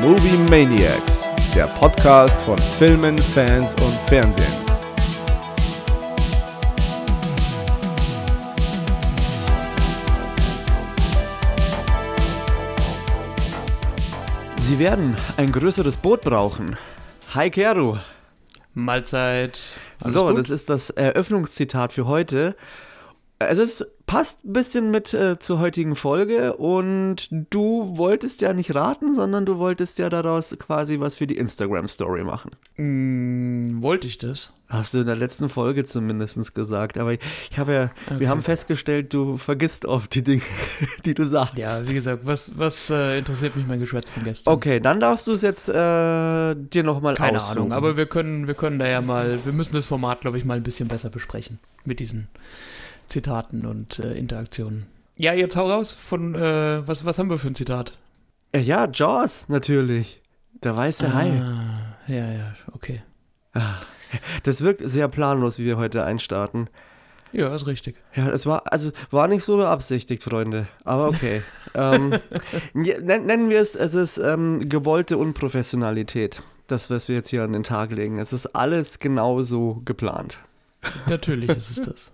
Movie Maniacs, der Podcast von Filmen, Fans und Fernsehen. Sie werden ein größeres Boot brauchen. Hi Kero. Mahlzeit. Alles so, gut? das ist das Eröffnungszitat für heute. Es ist passt ein bisschen mit äh, zur heutigen Folge und du wolltest ja nicht raten, sondern du wolltest ja daraus quasi was für die Instagram-Story machen. Mm, wollte ich das? Hast du in der letzten Folge zumindest gesagt, aber ich, ich habe ja, okay. wir haben festgestellt, du vergisst oft die Dinge, die du sagst. Ja, wie gesagt, was, was äh, interessiert mich mein Geschwätz von gestern? Okay, dann darfst du es jetzt äh, dir nochmal Keine aussuchen. Ahnung, aber wir können, wir können da ja mal, wir müssen das Format, glaube ich, mal ein bisschen besser besprechen mit diesen Zitaten und äh, Interaktionen. Ja, jetzt hau raus von, äh, was, was haben wir für ein Zitat? Äh, ja, Jaws, natürlich. Der weiße ah, Hai. Ja, ja, okay. Ah, das wirkt sehr planlos, wie wir heute einstarten. Ja, ist richtig. Ja, es war, also war nicht so beabsichtigt, Freunde. Aber okay. ähm, nennen wir es, es ist ähm, gewollte Unprofessionalität. Das, was wir jetzt hier an den Tag legen. Es ist alles genauso geplant. Natürlich ist es das.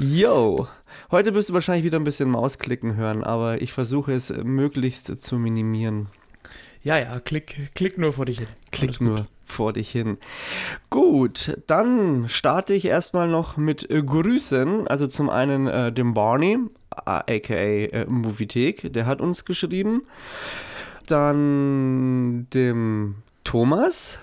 Yo! Heute wirst du wahrscheinlich wieder ein bisschen Mausklicken hören, aber ich versuche es möglichst zu minimieren. Ja, ja, klick, klick nur vor dich hin. Klick nur vor dich hin. Gut, dann starte ich erstmal noch mit äh, Grüßen. Also zum einen äh, dem Barney, aka äh, Moviethek, der hat uns geschrieben. Dann dem Thomas,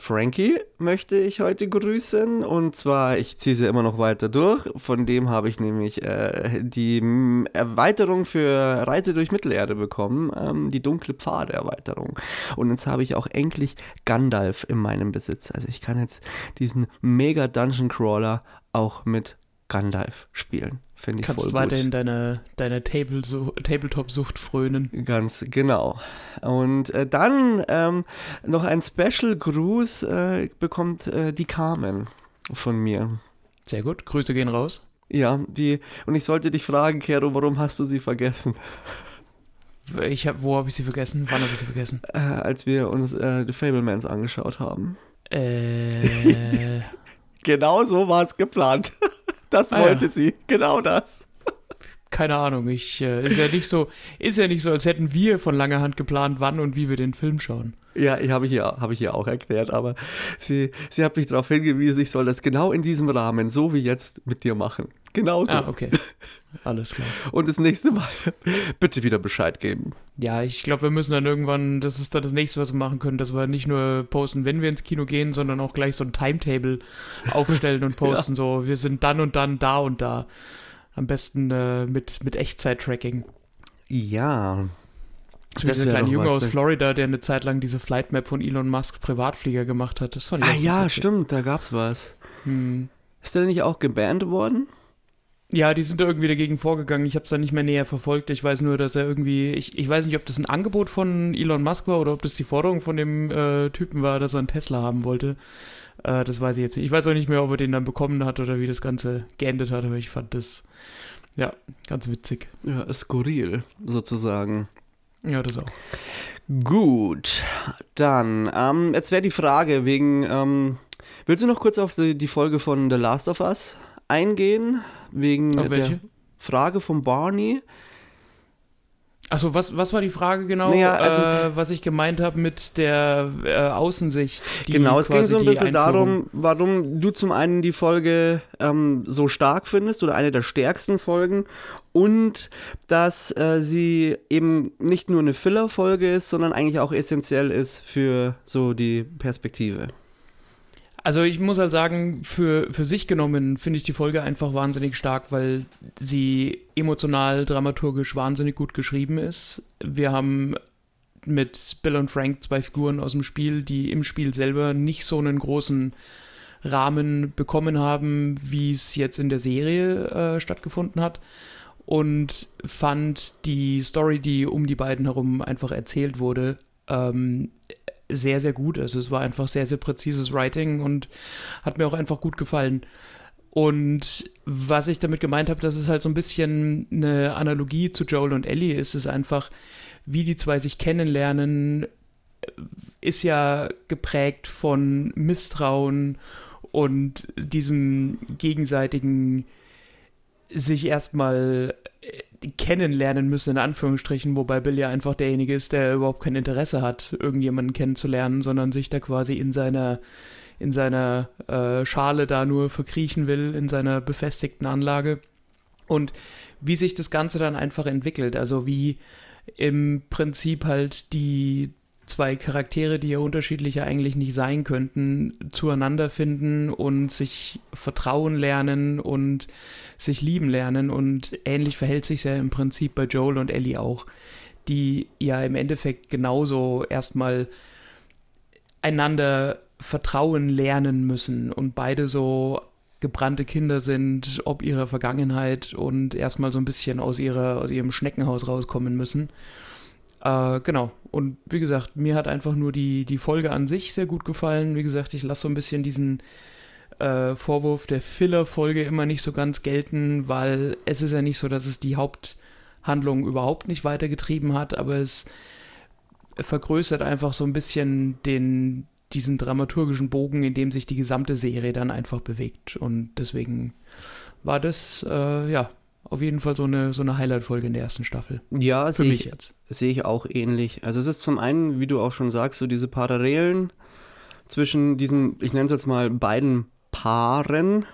Frankie möchte ich heute grüßen und zwar, ich ziehe sie immer noch weiter durch. Von dem habe ich nämlich äh, die Erweiterung für Reise durch Mittelerde bekommen, ähm, die dunkle Pfade-Erweiterung. Und jetzt habe ich auch endlich Gandalf in meinem Besitz. Also ich kann jetzt diesen Mega Dungeon Crawler auch mit Gandalf spielen. Finde ich Kannst voll weiterhin gut. deine, deine Table Tabletop-Sucht frönen. Ganz genau. Und äh, dann ähm, noch ein Special-Gruß äh, bekommt äh, die Carmen von mir. Sehr gut. Grüße gehen raus. Ja, die. Und ich sollte dich fragen, Kero, warum hast du sie vergessen? Ich hab, wo habe ich sie vergessen? Wann habe ich sie vergessen? Äh, als wir uns äh, The Fablemans angeschaut haben. Äh. genau so war es geplant. Das ah, wollte ja. sie, genau das. Keine Ahnung, ich äh, ist ja nicht so, ist ja nicht so, als hätten wir von langer Hand geplant, wann und wie wir den Film schauen. Ja, ich habe hier, hab ich hier auch erklärt, aber sie, sie hat mich darauf hingewiesen, ich soll das genau in diesem Rahmen, so wie jetzt, mit dir machen. Genauso. Ah, okay. Alles klar. Und das nächste Mal bitte wieder Bescheid geben. Ja, ich glaube, wir müssen dann irgendwann, das ist dann das nächste, was wir machen können, dass wir nicht nur posten, wenn wir ins Kino gehen, sondern auch gleich so ein Timetable aufstellen und posten. ja. So, wir sind dann und dann da und da. Am besten äh, mit, mit Echtzeit-Tracking. Ja. So dieser kleine Junge aus Florida, der eine Zeit lang diese Flightmap von Elon Musk Privatflieger gemacht hat. Das fand ich Ah ja, stimmt, da gab's was. Hm. Ist der nicht auch gebannt worden? Ja, die sind da irgendwie dagegen vorgegangen. Ich habe es da nicht mehr näher verfolgt. Ich weiß nur, dass er irgendwie, ich, ich weiß nicht, ob das ein Angebot von Elon Musk war oder ob das die Forderung von dem äh, Typen war, dass er einen Tesla haben wollte. Äh, das weiß ich jetzt nicht. Ich weiß auch nicht mehr, ob er den dann bekommen hat oder wie das Ganze geendet hat, aber ich fand das, ja, ganz witzig. Ja, skurril, sozusagen. Ja, das auch. Gut, dann, ähm, jetzt wäre die Frage wegen, ähm, willst du noch kurz auf die, die Folge von The Last of Us eingehen? wegen der Frage von Barney. Achso, was, was war die Frage genau? Naja, also, äh, was ich gemeint habe mit der äh, Außensicht. genau, es ging so ein bisschen darum, warum du zum einen die Folge ähm, so stark findest oder eine der stärksten Folgen und dass äh, sie eben nicht nur eine Filler-Folge ist, sondern eigentlich auch essentiell ist für so die Perspektive. Also ich muss halt sagen, für, für sich genommen finde ich die Folge einfach wahnsinnig stark, weil sie emotional, dramaturgisch wahnsinnig gut geschrieben ist. Wir haben mit Bill und Frank zwei Figuren aus dem Spiel, die im Spiel selber nicht so einen großen Rahmen bekommen haben, wie es jetzt in der Serie äh, stattgefunden hat. Und fand die Story, die um die beiden herum einfach erzählt wurde, ähm, sehr, sehr gut. Also es war einfach sehr, sehr präzises Writing und hat mir auch einfach gut gefallen. Und was ich damit gemeint habe, dass es halt so ein bisschen eine Analogie zu Joel und Ellie ist, ist einfach, wie die zwei sich kennenlernen, ist ja geprägt von Misstrauen und diesem gegenseitigen sich erstmal kennenlernen müssen, in Anführungsstrichen, wobei Bill ja einfach derjenige ist, der überhaupt kein Interesse hat, irgendjemanden kennenzulernen, sondern sich da quasi in seiner, in seiner äh, Schale da nur verkriechen will, in seiner befestigten Anlage. Und wie sich das Ganze dann einfach entwickelt, also wie im Prinzip halt die zwei Charaktere, die ja unterschiedlicher eigentlich nicht sein könnten, zueinander finden und sich vertrauen lernen und sich lieben lernen. Und ähnlich verhält sich ja im Prinzip bei Joel und Ellie auch, die ja im Endeffekt genauso erstmal einander vertrauen lernen müssen und beide so gebrannte Kinder sind, ob ihrer Vergangenheit und erstmal so ein bisschen aus, ihrer, aus ihrem Schneckenhaus rauskommen müssen. Äh, genau. Und wie gesagt, mir hat einfach nur die, die Folge an sich sehr gut gefallen. Wie gesagt, ich lasse so ein bisschen diesen äh, Vorwurf der Filler-Folge immer nicht so ganz gelten, weil es ist ja nicht so, dass es die Haupthandlung überhaupt nicht weitergetrieben hat, aber es vergrößert einfach so ein bisschen den, diesen dramaturgischen Bogen, in dem sich die gesamte Serie dann einfach bewegt. Und deswegen war das, äh, ja, auf jeden Fall so eine, so eine Highlight-Folge in der ersten Staffel. Ja, sehe ich jetzt. Sehe ich auch ähnlich. Also es ist zum einen, wie du auch schon sagst, so diese Parallelen zwischen diesen, ich nenne es jetzt mal beiden Paaren.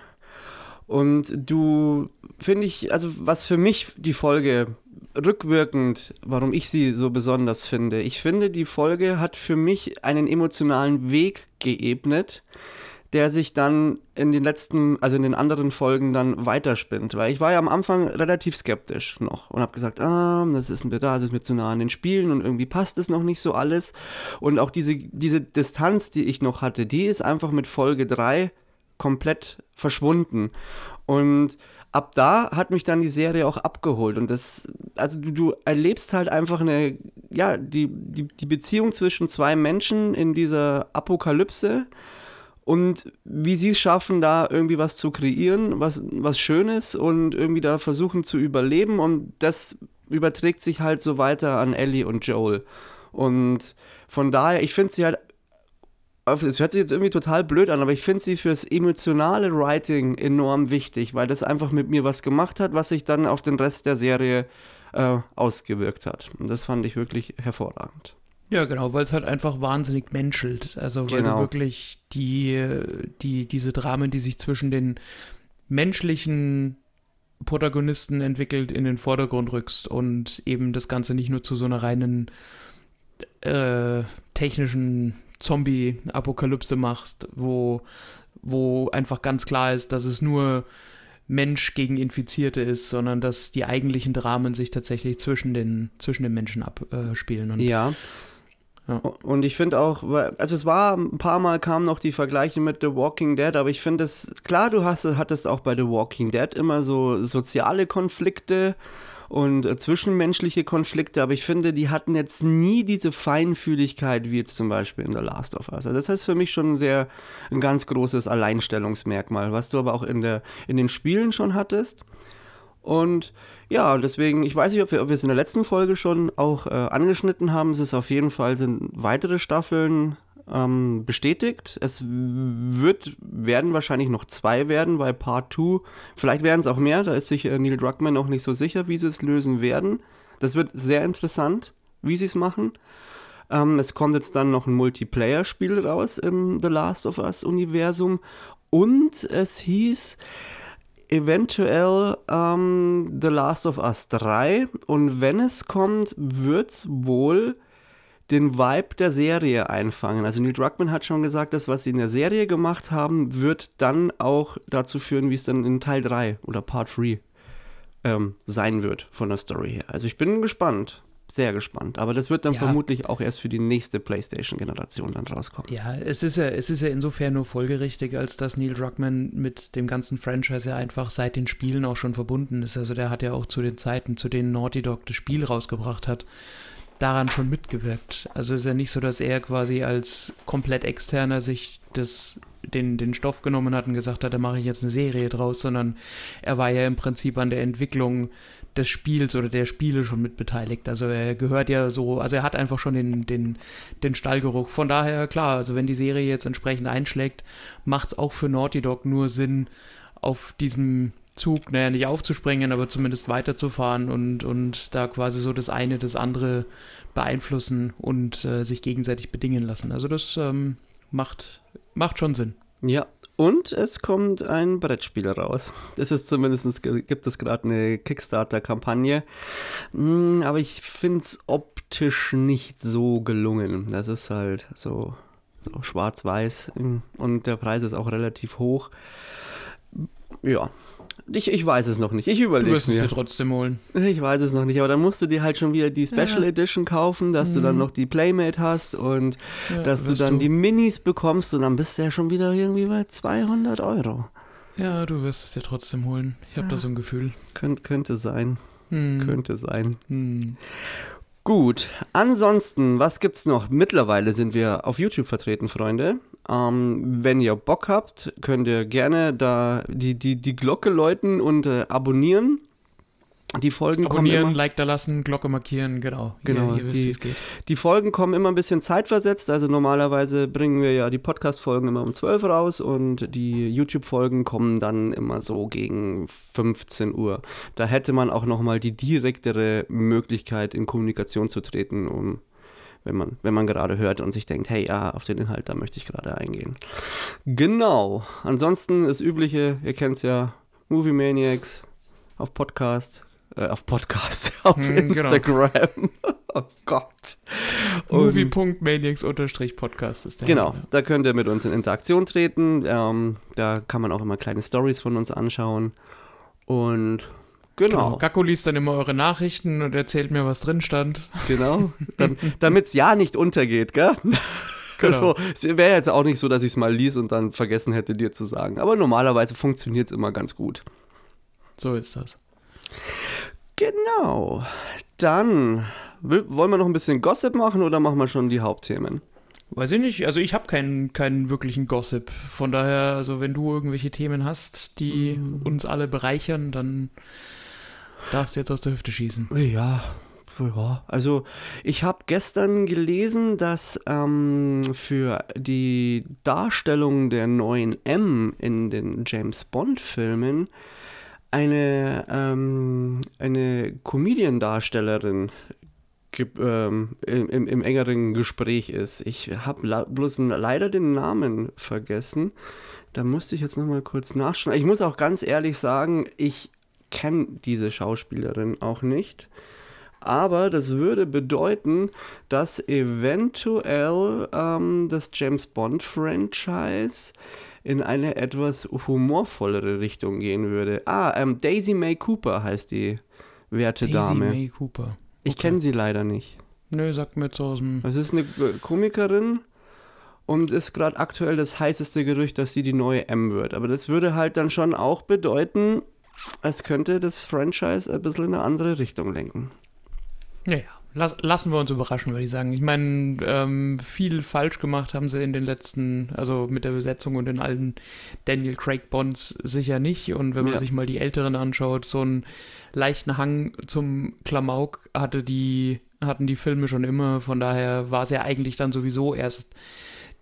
Und du, finde ich, also was für mich die Folge rückwirkend, warum ich sie so besonders finde, ich finde, die Folge hat für mich einen emotionalen Weg geebnet, der sich dann in den letzten, also in den anderen Folgen dann weiterspinnt. Weil ich war ja am Anfang relativ skeptisch noch und habe gesagt, ah, das ist mir da, das ist mir zu nah an den Spielen und irgendwie passt es noch nicht so alles. Und auch diese, diese Distanz, die ich noch hatte, die ist einfach mit Folge 3 komplett verschwunden. Und ab da hat mich dann die Serie auch abgeholt. Und das, also du, du, erlebst halt einfach eine, ja, die, die, die Beziehung zwischen zwei Menschen in dieser Apokalypse und wie sie es schaffen, da irgendwie was zu kreieren, was, was Schönes und irgendwie da versuchen zu überleben und das überträgt sich halt so weiter an Ellie und Joel. Und von daher, ich finde sie halt, es hört sich jetzt irgendwie total blöd an, aber ich finde sie fürs emotionale Writing enorm wichtig, weil das einfach mit mir was gemacht hat, was sich dann auf den Rest der Serie äh, ausgewirkt hat. Und das fand ich wirklich hervorragend. Ja, genau, weil es halt einfach wahnsinnig menschelt. Also weil genau. du wirklich die, die, diese Dramen, die sich zwischen den menschlichen Protagonisten entwickelt, in den Vordergrund rückst und eben das Ganze nicht nur zu so einer reinen äh, technischen Zombie-Apokalypse machst, wo, wo einfach ganz klar ist, dass es nur Mensch gegen Infizierte ist, sondern dass die eigentlichen Dramen sich tatsächlich zwischen den, zwischen den Menschen abspielen. Äh, ja. Und ich finde auch, also es war ein paar Mal kamen noch die Vergleiche mit The Walking Dead, aber ich finde es, klar, du hast, hattest auch bei The Walking Dead immer so soziale Konflikte und äh, zwischenmenschliche Konflikte, aber ich finde, die hatten jetzt nie diese Feinfühligkeit wie jetzt zum Beispiel in The Last of Us. Also das heißt für mich schon ein sehr, ein ganz großes Alleinstellungsmerkmal, was du aber auch in, der, in den Spielen schon hattest. Und ja, deswegen, ich weiß nicht, ob wir, ob wir es in der letzten Folge schon auch äh, angeschnitten haben. Es ist auf jeden Fall, sind weitere Staffeln ähm, bestätigt. Es wird, werden wahrscheinlich noch zwei werden, weil Part 2, vielleicht werden es auch mehr, da ist sich äh, Neil Druckmann noch nicht so sicher, wie sie es lösen werden. Das wird sehr interessant, wie sie es machen. Ähm, es kommt jetzt dann noch ein Multiplayer-Spiel raus im The Last of Us-Universum. Und es hieß, eventuell ähm, The Last of Us 3 und wenn es kommt, wird es wohl den Vibe der Serie einfangen. Also Neil Druckmann hat schon gesagt, das, was sie in der Serie gemacht haben, wird dann auch dazu führen, wie es dann in Teil 3 oder Part 3 ähm, sein wird von der Story her. Also ich bin gespannt sehr gespannt. Aber das wird dann ja. vermutlich auch erst für die nächste PlayStation-Generation dann rauskommen. Ja, es ist ja, es ist ja insofern nur folgerichtig, als dass Neil Druckmann mit dem ganzen Franchise ja einfach seit den Spielen auch schon verbunden ist. Also der hat ja auch zu den Zeiten, zu denen Naughty Dog das Spiel rausgebracht hat, daran schon mitgewirkt. Also ist ja nicht so, dass er quasi als komplett externer sich das, den, den Stoff genommen hat und gesagt hat, da mache ich jetzt eine Serie draus, sondern er war ja im Prinzip an der Entwicklung des Spiels oder der Spiele schon mit beteiligt. Also er gehört ja so, also er hat einfach schon den, den, den Stallgeruch. Von daher, klar, also wenn die Serie jetzt entsprechend einschlägt, macht es auch für Naughty Dog nur Sinn, auf diesem Zug, naja, nicht aufzuspringen, aber zumindest weiterzufahren und, und da quasi so das eine das andere beeinflussen und äh, sich gegenseitig bedingen lassen. Also das ähm, macht, macht schon Sinn. Ja, und es kommt ein Brettspiel raus. Das ist zumindest, gibt es gerade eine Kickstarter-Kampagne. Hm, aber ich finde es optisch nicht so gelungen. Das ist halt so, so schwarz-weiß und der Preis ist auch relativ hoch. Ja, ich, ich weiß es noch nicht. Ich überlege es. Du wirst es dir trotzdem holen. Ich weiß es noch nicht, aber dann musst du dir halt schon wieder die Special ja. Edition kaufen, dass mhm. du dann mhm. noch die Playmate hast und ja, dass du dann du. die Minis bekommst und dann bist du ja schon wieder irgendwie bei 200 Euro. Ja, du wirst es dir trotzdem holen. Ich habe ja. da so ein Gefühl. Könnt, könnte sein. Hm. Könnte sein. Hm. Gut, ansonsten, was gibt's noch? Mittlerweile sind wir auf YouTube vertreten, Freunde. Ähm, wenn ihr Bock habt, könnt ihr gerne da die, die, die Glocke läuten und äh, abonnieren. Die Folgen Abonnieren, kommen immer, Like da lassen, Glocke markieren, genau. Genau. Ihr, ihr wisst, die, die Folgen kommen immer ein bisschen zeitversetzt. Also normalerweise bringen wir ja die Podcast-Folgen immer um 12 raus und die YouTube-Folgen kommen dann immer so gegen 15 Uhr. Da hätte man auch nochmal die direktere Möglichkeit, in Kommunikation zu treten, um wenn man, wenn man gerade hört und sich denkt, hey, ja, auf den Inhalt, da möchte ich gerade eingehen. Genau. Ansonsten das Übliche, ihr kennt es ja, Movie Maniacs auf Podcast, äh, auf Podcast, auf hm, Instagram. Genau. oh Gott. Movie.maniacs-podcast ist der. Genau, Name. da könnt ihr mit uns in Interaktion treten. Ähm, da kann man auch immer kleine Stories von uns anschauen. Und genau. genau. Gakko liest dann immer eure Nachrichten und erzählt mir, was drin stand. Genau, damit es ja nicht untergeht, gell? Genau. Es wäre jetzt auch nicht so, dass ich es mal lies und dann vergessen hätte, dir zu sagen. Aber normalerweise funktioniert es immer ganz gut. So ist das. Genau. Dann wollen wir noch ein bisschen Gossip machen oder machen wir schon die Hauptthemen? Weiß ich nicht. Also ich habe keinen, keinen wirklichen Gossip. Von daher, also wenn du irgendwelche Themen hast, die mhm. uns alle bereichern, dann darfst du jetzt aus der Hüfte schießen. Ja, ja, also ich habe gestern gelesen, dass ähm, für die Darstellung der neuen M in den James Bond-Filmen eine, ähm, eine Comedian-Darstellerin ähm, im, im, engeren Gespräch ist. Ich habe bloß leider den Namen vergessen. Da musste ich jetzt nochmal kurz nachschauen. Ich muss auch ganz ehrlich sagen, ich kenne diese Schauspielerin auch nicht. Aber das würde bedeuten, dass eventuell ähm, das James Bond-Franchise in eine etwas humorvollere Richtung gehen würde. Ah, ähm, Daisy May Cooper heißt die werte Daisy Dame. Daisy May Cooper. Okay. Ich kenne sie leider nicht. Nö, sagt mir jetzt aus dem. Es ist eine Komikerin und ist gerade aktuell das heißeste Gerücht, dass sie die neue M wird. Aber das würde halt dann schon auch bedeuten, es könnte das Franchise ein bisschen in eine andere Richtung lenken. Ja, ja. Lass, lassen wir uns überraschen, würde ich sagen. Ich meine, ähm, viel falsch gemacht haben sie in den letzten, also mit der Besetzung und in allen Daniel Craig Bonds sicher nicht. Und wenn man ja. sich mal die älteren anschaut, so einen leichten Hang zum Klamauk hatte die, hatten die Filme schon immer. Von daher war es ja eigentlich dann sowieso erst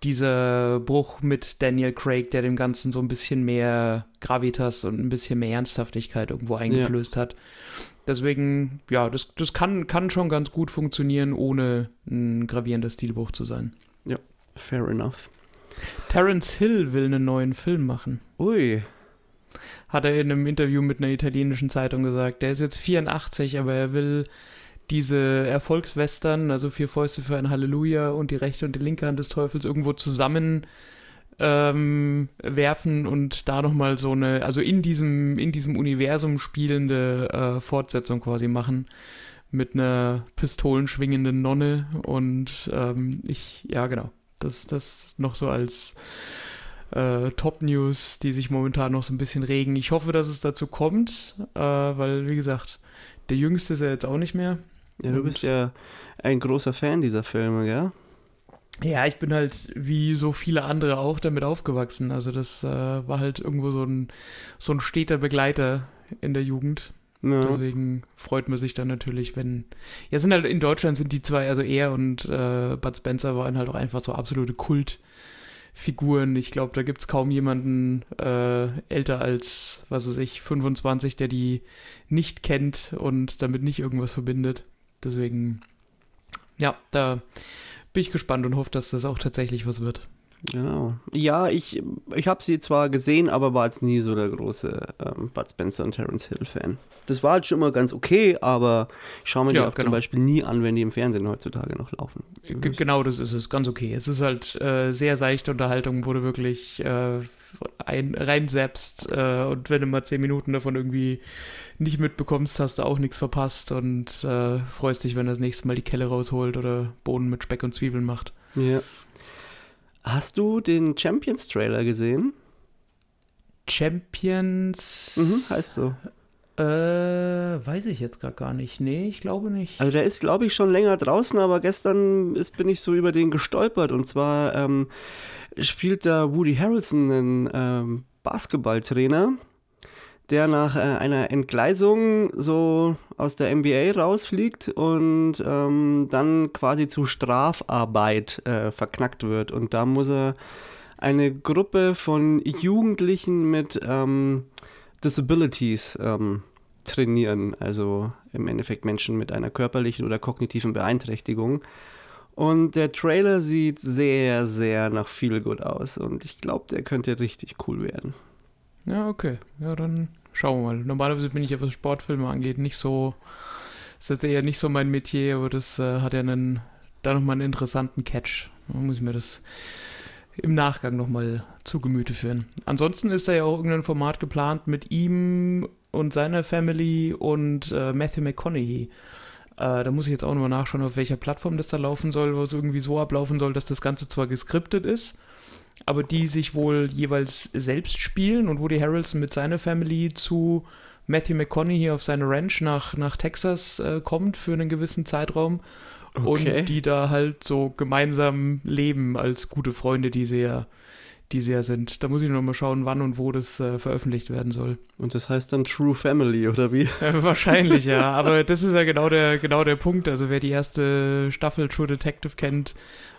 dieser Bruch mit Daniel Craig, der dem Ganzen so ein bisschen mehr Gravitas und ein bisschen mehr Ernsthaftigkeit irgendwo eingeflößt ja. hat. Deswegen, ja, das, das kann, kann schon ganz gut funktionieren, ohne ein gravierender Stilbruch zu sein. Ja, fair enough. Terence Hill will einen neuen Film machen. Ui. Hat er in einem Interview mit einer italienischen Zeitung gesagt. Der ist jetzt 84, aber er will diese Erfolgswestern, also vier Fäuste für ein Halleluja und die rechte und die linke Hand des Teufels irgendwo zusammen ähm, werfen und da nochmal so eine, also in diesem, in diesem Universum spielende äh, Fortsetzung quasi machen mit einer pistolenschwingenden Nonne und ähm, ich, ja genau, das, das noch so als äh, Top-News, die sich momentan noch so ein bisschen regen. Ich hoffe, dass es dazu kommt, äh, weil, wie gesagt, der Jüngste ist ja jetzt auch nicht mehr. Ja, du bist ja ein großer Fan dieser Filme, gell? Ja, ich bin halt wie so viele andere auch damit aufgewachsen. Also das äh, war halt irgendwo so ein, so ein steter Begleiter in der Jugend. Ja. Deswegen freut man sich dann natürlich, wenn. Ja, sind halt in Deutschland sind die zwei, also er und äh, Bud Spencer waren halt auch einfach so absolute Kultfiguren. Ich glaube, da gibt es kaum jemanden äh, älter als, was weiß ich, 25, der die nicht kennt und damit nicht irgendwas verbindet. Deswegen, ja, da bin ich gespannt und hoffe, dass das auch tatsächlich was wird. Genau. Ja, ich, ich habe sie zwar gesehen, aber war jetzt nie so der große ähm, Bud Spencer und Terence Hill Fan. Das war halt schon immer ganz okay, aber ich schaue mir ja, die auch genau. zum Beispiel nie an, wenn die im Fernsehen heutzutage noch laufen. G genau, das ist es, ganz okay. Es ist halt äh, sehr seichte Unterhaltung, du wirklich äh, ein, reinsetzt äh, und wenn du mal zehn Minuten davon irgendwie nicht mitbekommst, hast du auch nichts verpasst und äh, freust dich, wenn er das nächste Mal die Kelle rausholt oder Bohnen mit Speck und Zwiebeln macht. Ja. Hast du den Champions-Trailer gesehen? Champions. Mhm, heißt so. Äh, weiß ich jetzt gar nicht. Nee, ich glaube nicht. Also der ist, glaube ich, schon länger draußen, aber gestern ist, bin ich so über den gestolpert. Und zwar ähm, spielt da Woody Harrelson einen ähm, Basketballtrainer der nach äh, einer Entgleisung so aus der NBA rausfliegt und ähm, dann quasi zu Strafarbeit äh, verknackt wird. Und da muss er eine Gruppe von Jugendlichen mit ähm, Disabilities ähm, trainieren, also im Endeffekt Menschen mit einer körperlichen oder kognitiven Beeinträchtigung. Und der Trailer sieht sehr, sehr nach viel gut aus und ich glaube, der könnte richtig cool werden. Ja, okay. Ja, dann schauen wir mal. Normalerweise bin ich ja, was Sportfilme angeht, nicht so. Das ist eher nicht so mein Metier, aber das äh, hat ja einen, da nochmal einen interessanten Catch. Da muss ich mir das im Nachgang nochmal zu Gemüte führen. Ansonsten ist da ja auch irgendein Format geplant mit ihm und seiner Family und äh, Matthew McConaughey. Äh, da muss ich jetzt auch nochmal nachschauen, auf welcher Plattform das da laufen soll, wo es irgendwie so ablaufen soll, dass das Ganze zwar geskriptet ist, aber die sich wohl jeweils selbst spielen und Woody Harrelson mit seiner Family zu Matthew McConaughey auf seine Ranch nach, nach Texas äh, kommt für einen gewissen Zeitraum okay. und die da halt so gemeinsam leben als gute Freunde, die sehr die sehr sind. Da muss ich noch mal schauen, wann und wo das äh, veröffentlicht werden soll. Und das heißt dann True Family, oder wie? Äh, wahrscheinlich, ja. Aber das ist ja genau der, genau der Punkt. Also wer die erste Staffel True Detective kennt,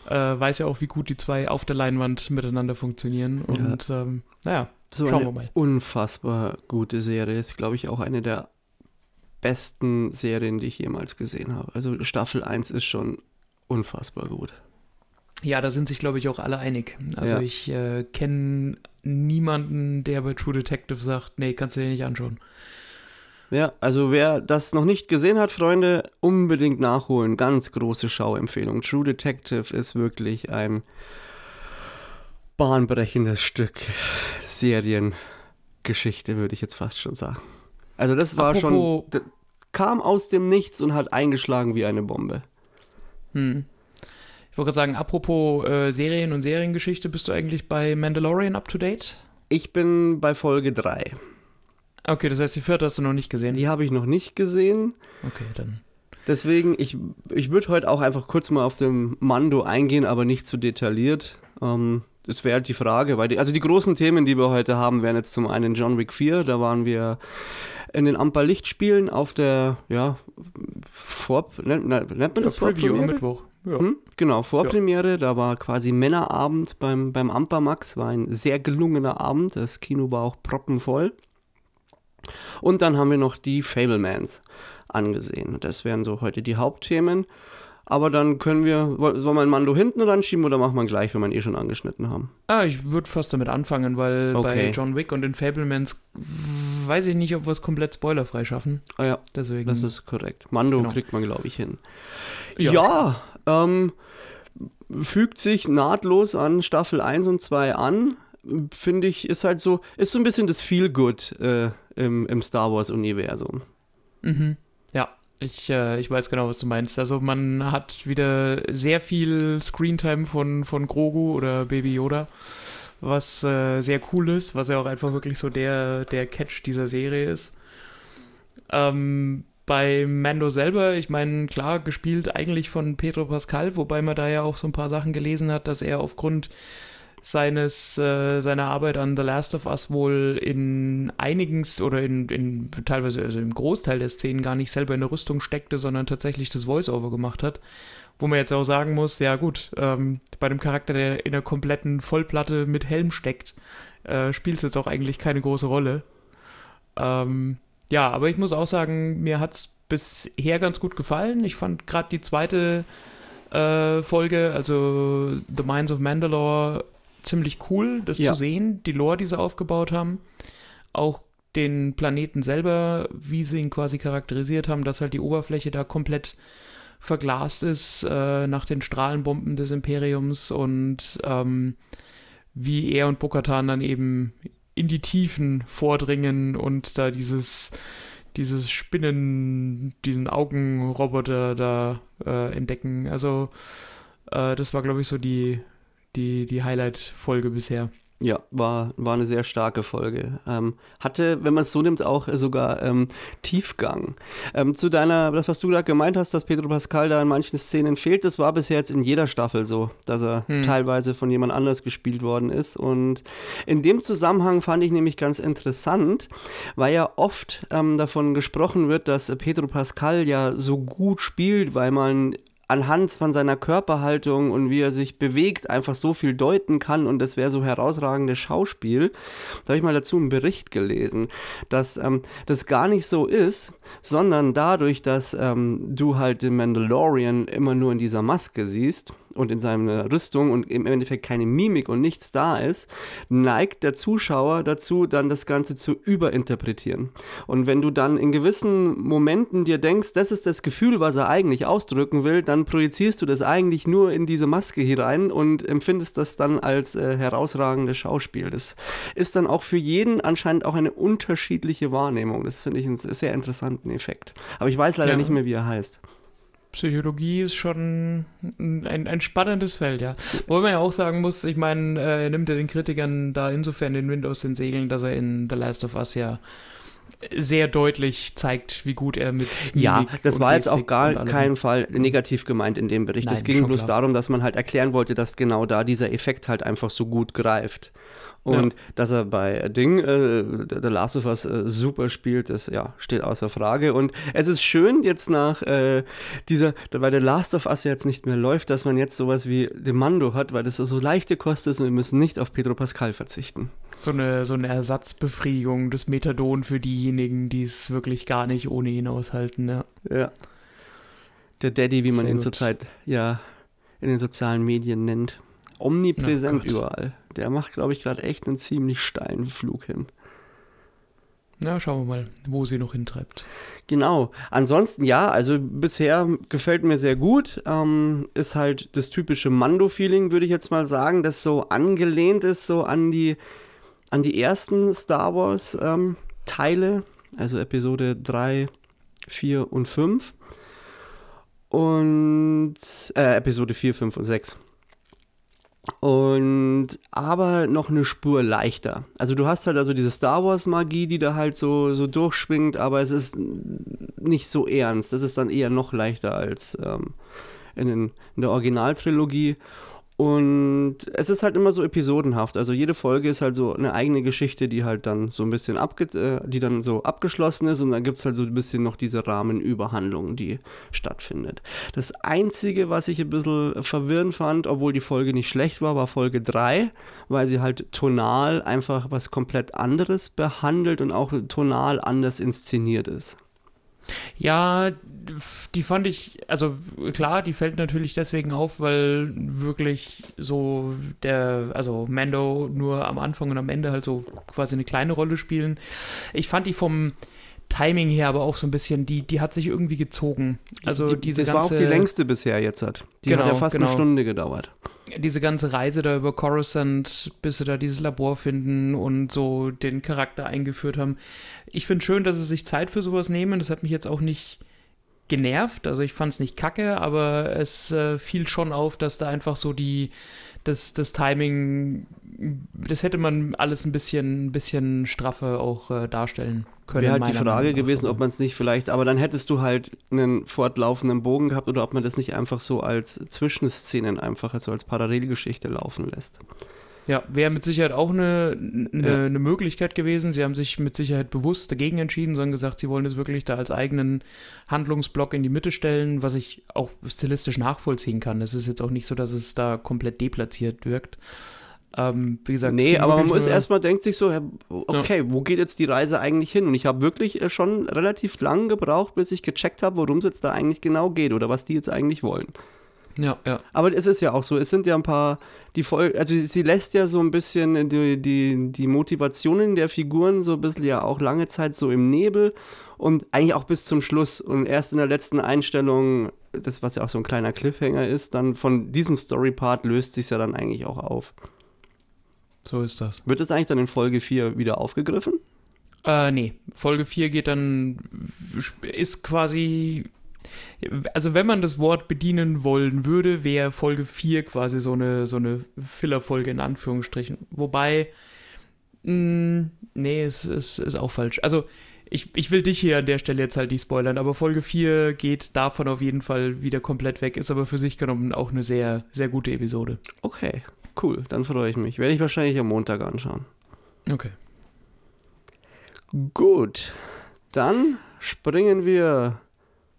äh, weiß ja auch, wie gut die zwei auf der Leinwand miteinander funktionieren. Und ja. ähm, naja, so schauen wir mal. Unfassbar gute Serie. Ist, glaube ich, auch eine der besten Serien, die ich jemals gesehen habe. Also Staffel 1 ist schon unfassbar gut. Ja, da sind sich, glaube ich, auch alle einig. Also ja. ich äh, kenne niemanden, der bei True Detective sagt, nee, kannst du dir nicht anschauen. Ja, also wer das noch nicht gesehen hat, Freunde, unbedingt nachholen. Ganz große Schauempfehlung. True Detective ist wirklich ein bahnbrechendes Stück Seriengeschichte, würde ich jetzt fast schon sagen. Also das war Apropos schon, kam aus dem Nichts und hat eingeschlagen wie eine Bombe. Hm. Ich wollte gerade sagen, apropos äh, Serien und Seriengeschichte, bist du eigentlich bei Mandalorian up to date? Ich bin bei Folge 3. Okay, das heißt, die vierte hast du noch nicht gesehen? Die habe ich noch nicht gesehen. Okay, dann. Deswegen, ich, ich würde heute auch einfach kurz mal auf den Mando eingehen, aber nicht zu detailliert. Ähm, das wäre halt die Frage, weil die, also die großen Themen, die wir heute haben, wären jetzt zum einen John Wick 4, da waren wir in den Amper Lichtspielen auf der, ja, Vor, nennt, nennt man das Preview am Mittwoch. Ja. Hm? Genau, Vorpremiere, ja. da war quasi Männerabend beim, beim Amper Max, war ein sehr gelungener Abend, das Kino war auch proppenvoll. Und dann haben wir noch die Fablemans angesehen. Das wären so heute die Hauptthemen. Aber dann können wir, soll man Mando hinten ranschieben oder machen wir gleich, wenn wir ihn eh schon angeschnitten haben? Ah, ich würde fast damit anfangen, weil okay. bei John Wick und den Fablemans weiß ich nicht, ob wir es komplett spoilerfrei schaffen. Ah ja, Deswegen, das ist korrekt. Mando genau. kriegt man, glaube ich, hin. Ja, ja ähm, fügt sich nahtlos an Staffel 1 und 2 an. Finde ich, ist halt so, ist so ein bisschen das Feel-Good äh, im, im Star Wars-Universum. Mhm. Ja, ich, äh, ich weiß genau, was du meinst. Also man hat wieder sehr viel Screentime von, von Grogu oder Baby Yoda, was äh, sehr cool ist, was ja auch einfach wirklich so der, der Catch dieser Serie ist. Ähm, bei Mando selber, ich meine, klar, gespielt eigentlich von Pedro Pascal, wobei man da ja auch so ein paar Sachen gelesen hat, dass er aufgrund seines, äh, seiner Arbeit an The Last of Us wohl in einigen oder in, in teilweise, also im Großteil der Szenen gar nicht selber in der Rüstung steckte, sondern tatsächlich das Voice-Over gemacht hat. Wo man jetzt auch sagen muss, ja gut, ähm, bei dem Charakter, der in der kompletten Vollplatte mit Helm steckt, äh, spielt es jetzt auch eigentlich keine große Rolle. Ähm, ja, aber ich muss auch sagen, mir hat es bisher ganz gut gefallen. Ich fand gerade die zweite äh, Folge, also The Minds of Mandalore, ziemlich cool, das ja. zu sehen, die Lore, die sie aufgebaut haben. Auch den Planeten selber, wie sie ihn quasi charakterisiert haben, dass halt die Oberfläche da komplett verglast ist äh, nach den Strahlenbomben des Imperiums und ähm, wie er und Bokatan dann eben in die Tiefen vordringen und da dieses, dieses Spinnen, diesen Augenroboter da äh, entdecken. Also äh, das war, glaube ich, so die, die, die Highlight-Folge bisher. Ja, war, war eine sehr starke Folge. Ähm, hatte, wenn man es so nimmt, auch sogar ähm, Tiefgang. Ähm, zu deiner, das, was du da gemeint hast, dass Pedro Pascal da in manchen Szenen fehlt, das war bisher jetzt in jeder Staffel so, dass er hm. teilweise von jemand anders gespielt worden ist. Und in dem Zusammenhang fand ich nämlich ganz interessant, weil ja oft ähm, davon gesprochen wird, dass Pedro Pascal ja so gut spielt, weil man anhand von seiner Körperhaltung und wie er sich bewegt einfach so viel deuten kann und das wäre so herausragendes Schauspiel. Da habe ich mal dazu einen Bericht gelesen, dass ähm, das gar nicht so ist, sondern dadurch, dass ähm, du halt den Mandalorian immer nur in dieser Maske siehst und in seiner Rüstung und im Endeffekt keine Mimik und nichts da ist, neigt der Zuschauer dazu, dann das Ganze zu überinterpretieren. Und wenn du dann in gewissen Momenten dir denkst, das ist das Gefühl, was er eigentlich ausdrücken will, dann projizierst du das eigentlich nur in diese Maske hinein und empfindest das dann als äh, herausragendes Schauspiel. Das ist dann auch für jeden anscheinend auch eine unterschiedliche Wahrnehmung. Das finde ich einen sehr interessanten Effekt. Aber ich weiß leider ja. nicht mehr, wie er heißt. Psychologie ist schon ein, ein spannendes Feld, ja. Wo man ja auch sagen muss, ich meine, äh, er nimmt ja den Kritikern da insofern den Wind aus den Segeln, dass er in The Last of Us ja sehr deutlich zeigt, wie gut er mit. Ja, Mimik das war jetzt auf gar keinen Fall negativ gemeint in dem Bericht. Nein, es ging bloß klar. darum, dass man halt erklären wollte, dass genau da dieser Effekt halt einfach so gut greift. Und ja. dass er bei Ding, äh, The Last of Us, äh, super spielt, das ja, steht außer Frage. Und es ist schön jetzt nach äh, dieser, weil The Last of Us jetzt nicht mehr läuft, dass man jetzt sowas wie den Mando hat, weil das so leichte Kost ist und wir müssen nicht auf Pedro Pascal verzichten. So eine, so eine Ersatzbefriedigung des Methadon für diejenigen, die es wirklich gar nicht ohne ihn aushalten, ja. Ja. Der Daddy, wie man Sehr ihn zurzeit ja in den sozialen Medien nennt. Omnipräsent oh überall. Der macht, glaube ich, gerade echt einen ziemlich steilen Flug hin. Na, schauen wir mal, wo sie noch hintreibt. Genau. Ansonsten ja, also bisher gefällt mir sehr gut. Ähm, ist halt das typische Mando-Feeling, würde ich jetzt mal sagen, das so angelehnt ist so an die, an die ersten Star Wars-Teile, ähm, also Episode 3, 4 und 5. Und äh, Episode 4, 5 und 6 und aber noch eine Spur leichter. Also du hast halt also diese Star Wars Magie, die da halt so so durchschwingt, aber es ist nicht so ernst. Das ist dann eher noch leichter als ähm, in, den, in der Originaltrilogie und es ist halt immer so episodenhaft. Also jede Folge ist halt so eine eigene Geschichte, die halt dann so ein bisschen abge äh, die dann so abgeschlossen ist und dann gibt es halt so ein bisschen noch diese Rahmenüberhandlung, die stattfindet. Das Einzige, was ich ein bisschen verwirrend fand, obwohl die Folge nicht schlecht war, war Folge 3, weil sie halt tonal einfach was komplett anderes behandelt und auch tonal anders inszeniert ist. Ja, die fand ich, also klar, die fällt natürlich deswegen auf, weil wirklich so der, also Mando nur am Anfang und am Ende halt so quasi eine kleine Rolle spielen. Ich fand die vom Timing her aber auch so ein bisschen, die, die hat sich irgendwie gezogen. Also die, diese das ganze, war auch die längste bisher jetzt hat. Die genau, hat ja fast genau. eine Stunde gedauert. Diese ganze Reise da über Coruscant, bis sie da dieses Labor finden und so den Charakter eingeführt haben. Ich finde schön, dass sie sich Zeit für sowas nehmen. Das hat mich jetzt auch nicht genervt. Also ich fand es nicht kacke, aber es äh, fiel schon auf, dass da einfach so die, das, das Timing, das hätte man alles ein bisschen, ein bisschen straffer auch äh, darstellen können. Wäre halt die Frage gewesen, ob man es nicht vielleicht, aber dann hättest du halt einen fortlaufenden Bogen gehabt oder ob man das nicht einfach so als Zwischenszenen einfach, also als Parallelgeschichte laufen lässt. Ja, wäre mit Sicherheit auch eine, eine, ja. eine, Möglichkeit gewesen. Sie haben sich mit Sicherheit bewusst dagegen entschieden, sondern gesagt, sie wollen es wirklich da als eigenen Handlungsblock in die Mitte stellen, was ich auch stilistisch nachvollziehen kann. Es ist jetzt auch nicht so, dass es da komplett deplatziert wirkt. Ähm, wie gesagt, nee, aber man muss erstmal denkt sich so, okay, ja. wo geht jetzt die Reise eigentlich hin? Und ich habe wirklich äh, schon relativ lang gebraucht, bis ich gecheckt habe, worum es jetzt da eigentlich genau geht oder was die jetzt eigentlich wollen. Ja, ja. Aber es ist ja auch so, es sind ja ein paar, die Folge, also sie lässt ja so ein bisschen die, die, die Motivationen der Figuren so ein bisschen ja auch lange Zeit so im Nebel und eigentlich auch bis zum Schluss. Und erst in der letzten Einstellung, das was ja auch so ein kleiner Cliffhanger ist, dann von diesem Story-Part löst sich ja dann eigentlich auch auf. So ist das. Wird es eigentlich dann in Folge 4 wieder aufgegriffen? Äh, nee. Folge 4 geht dann, ist quasi also wenn man das Wort bedienen wollen würde, wäre Folge 4 quasi so eine, so eine Filler-Folge in Anführungsstrichen. Wobei, mh, mm, nee, es ist, ist auch falsch. Also ich, ich will dich hier an der Stelle jetzt halt nicht spoilern, aber Folge 4 geht davon auf jeden Fall wieder komplett weg, ist aber für sich genommen auch eine sehr, sehr gute Episode. Okay, cool, dann freue ich mich. Werde ich wahrscheinlich am Montag anschauen. Okay. Gut, dann springen wir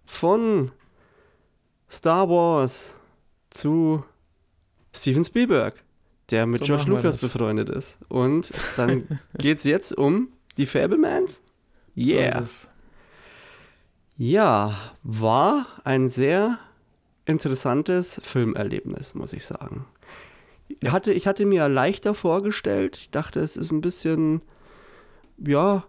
von Star Wars zu Steven Spielberg, der mit so George Lucas befreundet ist. Und dann geht es jetzt um die Fablemans. Yeah. So ja, war ein sehr interessantes Filmerlebnis, muss ich sagen. Ja. Hatte, ich hatte mir leichter vorgestellt. Ich dachte, es ist ein bisschen, ja,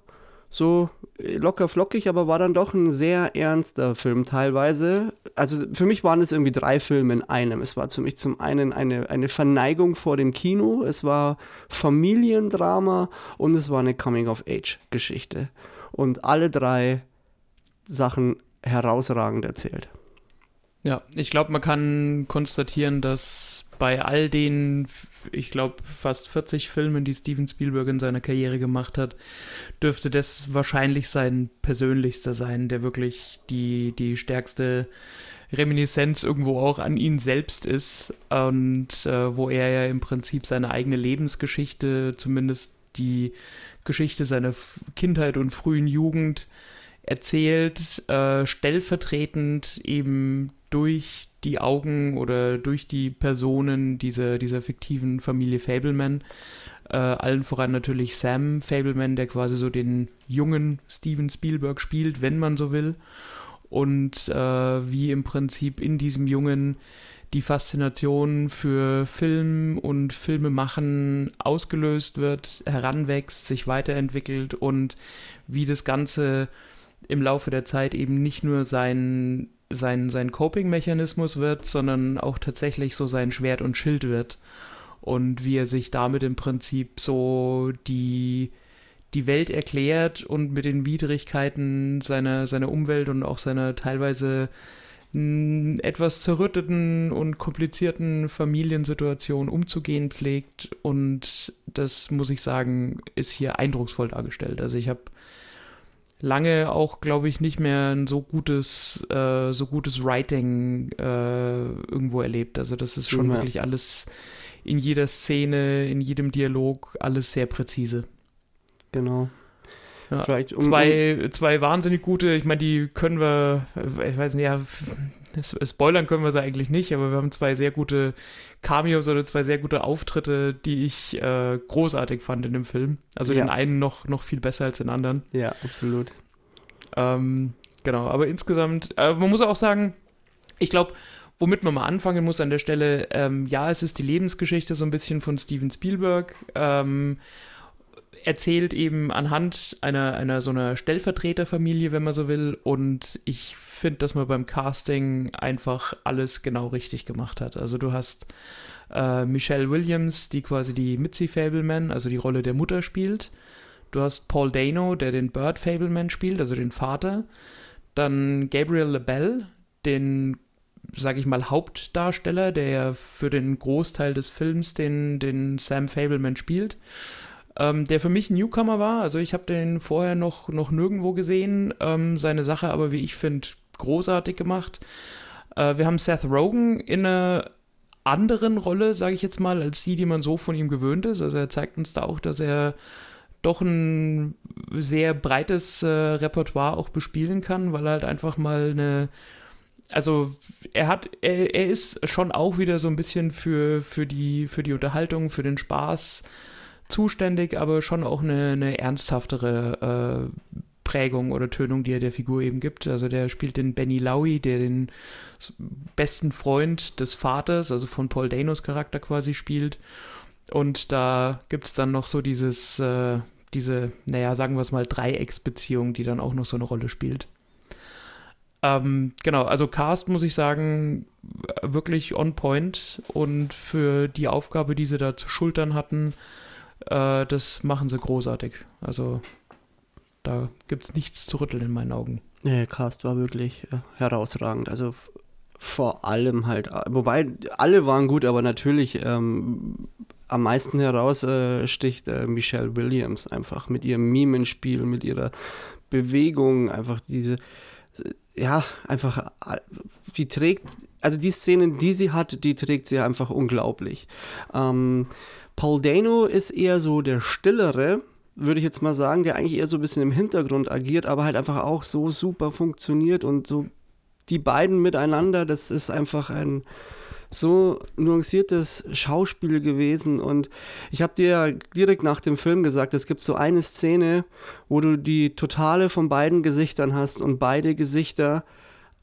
so locker flockig, aber war dann doch ein sehr ernster Film teilweise. Also für mich waren es irgendwie drei Filme in einem. Es war für mich zum einen eine, eine Verneigung vor dem Kino, es war Familiendrama und es war eine Coming-of-Age-Geschichte. Und alle drei Sachen herausragend erzählt. Ja, ich glaube, man kann konstatieren, dass bei all den, ich glaube, fast 40 Filmen, die Steven Spielberg in seiner Karriere gemacht hat, dürfte das wahrscheinlich sein persönlichster sein, der wirklich die, die stärkste Reminiszenz irgendwo auch an ihn selbst ist und äh, wo er ja im Prinzip seine eigene Lebensgeschichte, zumindest die Geschichte seiner Kindheit und frühen Jugend erzählt, äh, stellvertretend eben durch die Augen oder durch die Personen dieser, dieser fiktiven Familie Fableman. Äh, allen voran natürlich Sam Fableman, der quasi so den jungen Steven Spielberg spielt, wenn man so will. Und äh, wie im Prinzip in diesem Jungen die Faszination für Film und Filmemachen ausgelöst wird, heranwächst, sich weiterentwickelt und wie das Ganze im Laufe der Zeit eben nicht nur sein sein, sein Coping-Mechanismus wird, sondern auch tatsächlich so sein Schwert und Schild wird. Und wie er sich damit im Prinzip so die, die Welt erklärt und mit den Widrigkeiten seiner, seiner Umwelt und auch seiner teilweise etwas zerrütteten und komplizierten Familiensituation umzugehen pflegt. Und das, muss ich sagen, ist hier eindrucksvoll dargestellt. Also ich habe lange auch, glaube ich, nicht mehr ein so gutes, äh, so gutes Writing äh, irgendwo erlebt. Also das ist schon ja. wirklich alles in jeder Szene, in jedem Dialog, alles sehr präzise. Genau. Ja, Vielleicht um, zwei, zwei wahnsinnig gute, ich meine, die können wir, ich weiß nicht, ja, spoilern können wir sie eigentlich nicht, aber wir haben zwei sehr gute Cameos oder zwei sehr gute Auftritte, die ich äh, großartig fand in dem Film. Also ja. den einen noch, noch viel besser als den anderen. Ja, absolut. Ähm, genau, aber insgesamt, äh, man muss auch sagen, ich glaube, womit man mal anfangen muss an der Stelle, ähm, ja, es ist die Lebensgeschichte so ein bisschen von Steven Spielberg. Ähm, erzählt eben anhand einer, einer so einer Stellvertreterfamilie, wenn man so will. Und ich finde, dass man beim Casting einfach alles genau richtig gemacht hat. Also du hast äh, Michelle Williams, die quasi die Mitzi Fableman, also die Rolle der Mutter spielt. Du hast Paul Dano, der den Bird Fableman spielt, also den Vater. Dann Gabriel LaBelle, den, sag ich mal, Hauptdarsteller, der ja für den Großteil des Films den, den Sam Fableman spielt ähm, der für mich Newcomer war. Also ich habe den vorher noch, noch nirgendwo gesehen. Ähm, seine Sache aber, wie ich finde, großartig gemacht. Äh, wir haben Seth Rogen in einer anderen Rolle, sage ich jetzt mal, als die, die man so von ihm gewöhnt ist. Also er zeigt uns da auch, dass er doch ein sehr breites äh, Repertoire auch bespielen kann, weil er halt einfach mal eine also er hat, er, er ist schon auch wieder so ein bisschen für, für, die, für die Unterhaltung, für den Spaß zuständig, aber schon auch eine, eine ernsthaftere äh, Prägung oder Tönung, die er der Figur eben gibt. Also der spielt den Benny Lowy, der den besten Freund des Vaters, also von Paul Danos Charakter quasi spielt. Und da gibt es dann noch so dieses, äh, diese, naja, sagen wir es mal, Dreiecksbeziehung, die dann auch noch so eine Rolle spielt. Ähm, genau, also Cast muss ich sagen, wirklich on point und für die Aufgabe, die sie da zu schultern hatten, äh, das machen sie großartig. Also da gibt es nichts zu rütteln in meinen Augen. Nee, Cast war wirklich äh, herausragend. Also vor allem halt, äh, wobei alle waren gut, aber natürlich ähm, am meisten heraussticht äh, Michelle Williams einfach mit ihrem Mimenspiel, mit ihrer Bewegung, einfach diese, ja, einfach, die trägt, also die Szenen, die sie hat, die trägt sie einfach unglaublich. Ähm, Paul Dano ist eher so der stillere, würde ich jetzt mal sagen, der eigentlich eher so ein bisschen im Hintergrund agiert, aber halt einfach auch so super funktioniert und so die beiden miteinander, das ist einfach ein so nuanciertes Schauspiel gewesen. Und ich habe dir ja direkt nach dem Film gesagt, es gibt so eine Szene, wo du die totale von beiden Gesichtern hast und beide Gesichter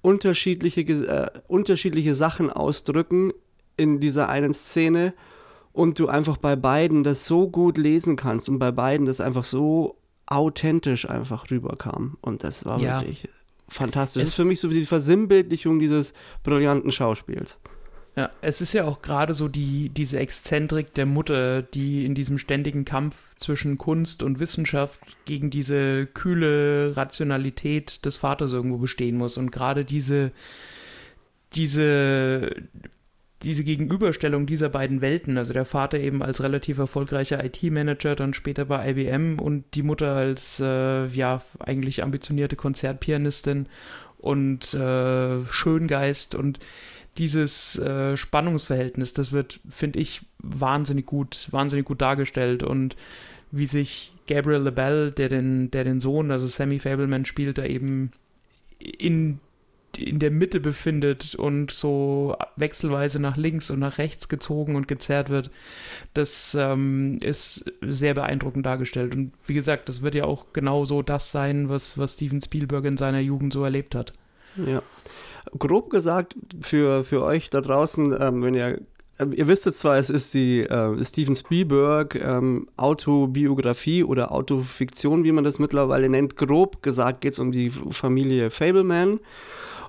unterschiedliche, äh, unterschiedliche Sachen ausdrücken in dieser einen Szene und du einfach bei beiden das so gut lesen kannst und bei beiden das einfach so authentisch einfach rüberkam. Und das war ja. wirklich fantastisch. Es das ist für mich so die Versinnbildlichung dieses brillanten Schauspiels. Ja, es ist ja auch gerade so die, diese Exzentrik der Mutter, die in diesem ständigen Kampf zwischen Kunst und Wissenschaft gegen diese kühle Rationalität des Vaters irgendwo bestehen muss. Und gerade diese, diese diese Gegenüberstellung dieser beiden Welten, also der Vater eben als relativ erfolgreicher IT-Manager, dann später bei IBM und die Mutter als äh, ja eigentlich ambitionierte Konzertpianistin und äh, Schöngeist und dieses äh, Spannungsverhältnis, das wird, finde ich, wahnsinnig gut, wahnsinnig gut dargestellt und wie sich Gabriel LaBelle, der den, der den Sohn, also Sammy Fableman spielt, da eben in in der Mitte befindet und so wechselweise nach links und nach rechts gezogen und gezerrt wird, das ähm, ist sehr beeindruckend dargestellt. Und wie gesagt, das wird ja auch genau so das sein, was, was Steven Spielberg in seiner Jugend so erlebt hat. Ja. Grob gesagt, für, für euch da draußen, ähm, wenn ihr ähm, Ihr wisst jetzt zwar, es ist die äh, Steven Spielberg ähm, Autobiografie oder Autofiktion, wie man das mittlerweile nennt. Grob gesagt geht es um die Familie Fableman.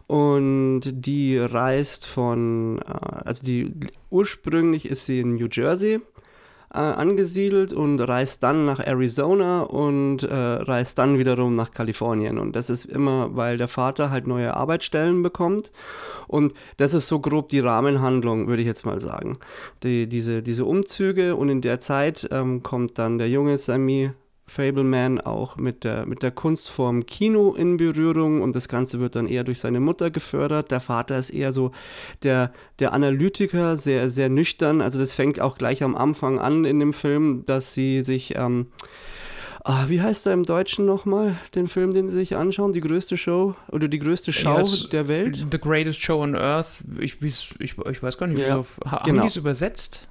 Und die reist von, äh, also die ursprünglich ist sie in New Jersey äh, angesiedelt und reist dann nach Arizona und äh, reist dann wiederum nach Kalifornien. Und das ist immer, weil der Vater halt neue Arbeitsstellen bekommt. Und das ist so grob die Rahmenhandlung, würde ich jetzt mal sagen. Die, diese, diese Umzüge und in der Zeit ähm, kommt dann der junge Sammy Fableman auch mit der, mit der Kunstform Kino in Berührung und das Ganze wird dann eher durch seine Mutter gefördert. Der Vater ist eher so der, der Analytiker, sehr, sehr nüchtern. Also das fängt auch gleich am Anfang an in dem Film, dass sie sich, ähm, ah, wie heißt er im Deutschen nochmal, den Film, den sie sich anschauen? Die größte Show oder die größte Schau ja, der Welt? The Greatest Show on Earth. Ich, ich, ich weiß gar nicht, wie ja, haben genau. die es übersetzt?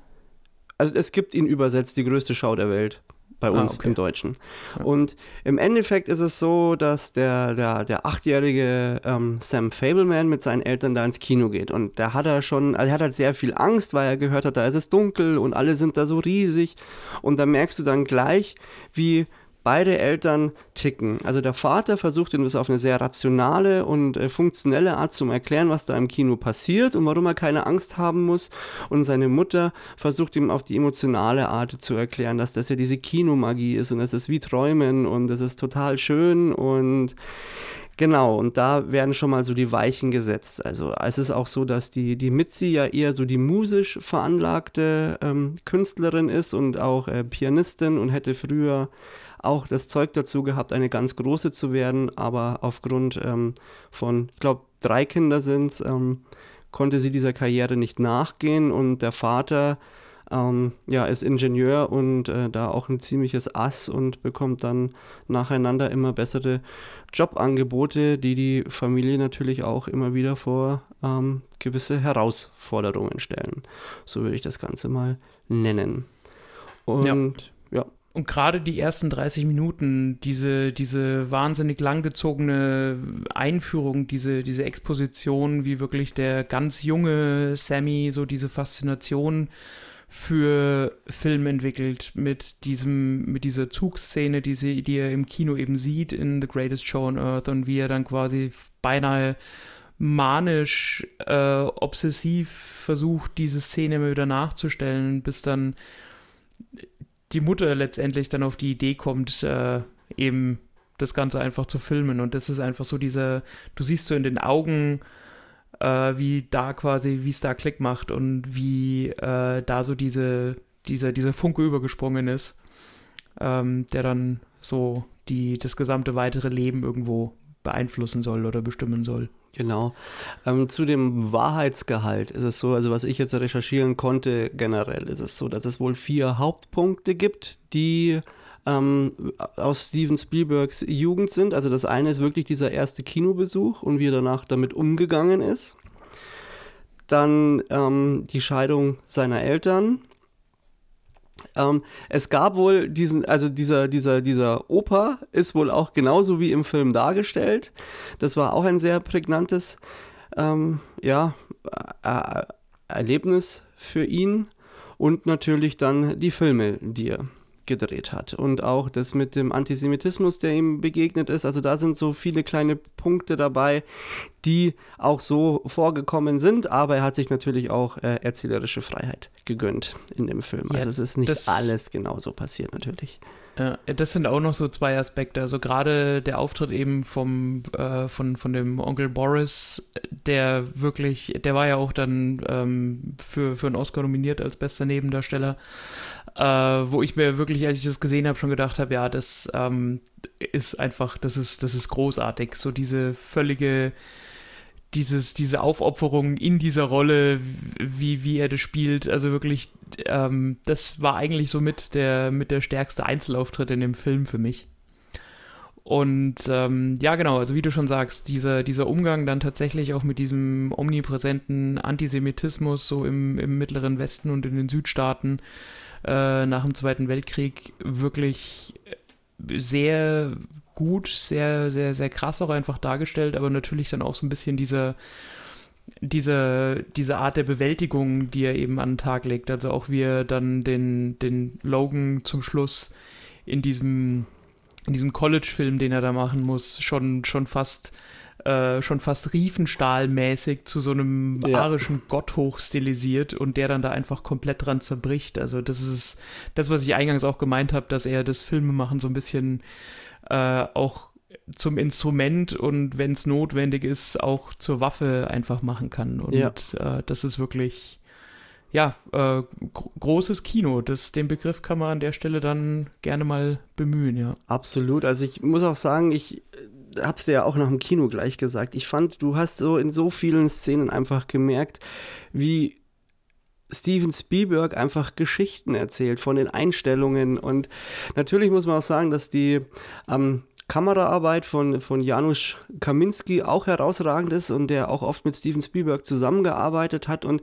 Also es gibt ihn übersetzt, die größte Schau der Welt bei ah, uns ah, okay. im Deutschen. Ja. Und im Endeffekt ist es so, dass der, der, der achtjährige ähm, Sam Fableman mit seinen Eltern da ins Kino geht. Und da hat er schon, also er hat halt sehr viel Angst, weil er gehört hat, da ist es dunkel und alle sind da so riesig. Und da merkst du dann gleich, wie beide Eltern ticken. Also der Vater versucht ihm das auf eine sehr rationale und äh, funktionelle Art zu erklären, was da im Kino passiert und warum er keine Angst haben muss. Und seine Mutter versucht ihm auf die emotionale Art zu erklären, dass das ja diese Kinomagie ist und es ist wie Träumen und es ist total schön und Genau, und da werden schon mal so die Weichen gesetzt. Also es ist auch so, dass die, die Mitzi ja eher so die musisch veranlagte ähm, Künstlerin ist und auch äh, Pianistin und hätte früher auch das Zeug dazu gehabt, eine ganz große zu werden, aber aufgrund ähm, von, ich glaube, drei Kinder sind es, ähm, konnte sie dieser Karriere nicht nachgehen und der Vater ähm, ja, ist Ingenieur und äh, da auch ein ziemliches Ass und bekommt dann nacheinander immer bessere Jobangebote, die die Familie natürlich auch immer wieder vor ähm, gewisse Herausforderungen stellen. So würde ich das Ganze mal nennen. Und ja. ja. Und gerade die ersten 30 Minuten, diese, diese wahnsinnig langgezogene Einführung, diese, diese Exposition, wie wirklich der ganz junge Sammy so diese Faszination für Film entwickelt mit diesem, mit dieser Zugszene, die, sie, die er im Kino eben sieht in The Greatest Show on Earth und wie er dann quasi beinahe manisch, äh, obsessiv versucht, diese Szene immer wieder nachzustellen, bis dann die Mutter letztendlich dann auf die Idee kommt, äh, eben das Ganze einfach zu filmen. Und das ist einfach so dieser, du siehst so in den Augen, äh, wie da quasi, wie es da Klick macht und wie äh, da so diese, dieser, dieser Funke übergesprungen ist, ähm, der dann so die, das gesamte weitere Leben irgendwo beeinflussen soll oder bestimmen soll. Genau. Ähm, zu dem Wahrheitsgehalt ist es so, also was ich jetzt recherchieren konnte, generell ist es so, dass es wohl vier Hauptpunkte gibt, die ähm, aus Steven Spielbergs Jugend sind. Also das eine ist wirklich dieser erste Kinobesuch und wie er danach damit umgegangen ist. Dann ähm, die Scheidung seiner Eltern, ähm, es gab wohl diesen, also dieser, dieser, dieser Opa ist wohl auch genauso wie im Film dargestellt. Das war auch ein sehr prägnantes ähm, ja, äh, Erlebnis für ihn. Und natürlich dann die Filme, die er gedreht hat. Und auch das mit dem Antisemitismus, der ihm begegnet ist. Also da sind so viele kleine Punkte dabei, die auch so vorgekommen sind, aber er hat sich natürlich auch äh, erzählerische Freiheit gegönnt in dem Film. Also ja, es ist nicht alles genauso passiert natürlich. Ja, das sind auch noch so zwei Aspekte. Also gerade der Auftritt eben vom, äh, von, von dem Onkel Boris, der wirklich, der war ja auch dann ähm, für, für einen Oscar nominiert als bester Nebendarsteller, äh, wo ich mir wirklich, als ich das gesehen habe, schon gedacht habe, ja, das ähm, ist einfach, das ist, das ist großartig. So diese völlige dieses, diese Aufopferung in dieser Rolle, wie, wie er das spielt, also wirklich, ähm, das war eigentlich so mit der, mit der stärkste Einzelauftritt in dem Film für mich. Und ähm, ja, genau, also wie du schon sagst, dieser, dieser Umgang dann tatsächlich auch mit diesem omnipräsenten Antisemitismus so im, im Mittleren Westen und in den Südstaaten äh, nach dem Zweiten Weltkrieg wirklich sehr gut, sehr, sehr, sehr krass auch einfach dargestellt, aber natürlich dann auch so ein bisschen diese, diese, diese Art der Bewältigung, die er eben an den Tag legt. Also auch wie er dann den, den Logan zum Schluss in diesem, in diesem College-Film, den er da machen muss, schon, schon fast äh, schon fast Riefenstahlmäßig zu so einem ja. arischen Gott hochstilisiert und der dann da einfach komplett dran zerbricht. Also das ist das, was ich eingangs auch gemeint habe, dass er das Filmemachen so ein bisschen äh, auch zum Instrument und wenn es notwendig ist, auch zur Waffe einfach machen kann. Und ja. äh, das ist wirklich, ja, äh, großes Kino. Das, den Begriff kann man an der Stelle dann gerne mal bemühen, ja. Absolut. Also ich muss auch sagen, ich habe es dir ja auch nach dem Kino gleich gesagt. Ich fand, du hast so in so vielen Szenen einfach gemerkt, wie Steven Spielberg einfach Geschichten erzählt von den Einstellungen. Und natürlich muss man auch sagen, dass die ähm, Kameraarbeit von, von Janusz Kaminski auch herausragend ist und der auch oft mit Steven Spielberg zusammengearbeitet hat. Und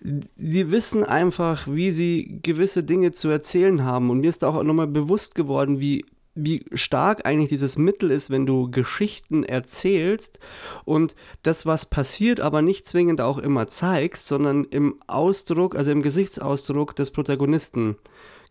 die wissen einfach, wie sie gewisse Dinge zu erzählen haben. Und mir ist auch nochmal bewusst geworden, wie wie stark eigentlich dieses Mittel ist, wenn du Geschichten erzählst und das, was passiert, aber nicht zwingend auch immer zeigst, sondern im Ausdruck, also im Gesichtsausdruck des Protagonisten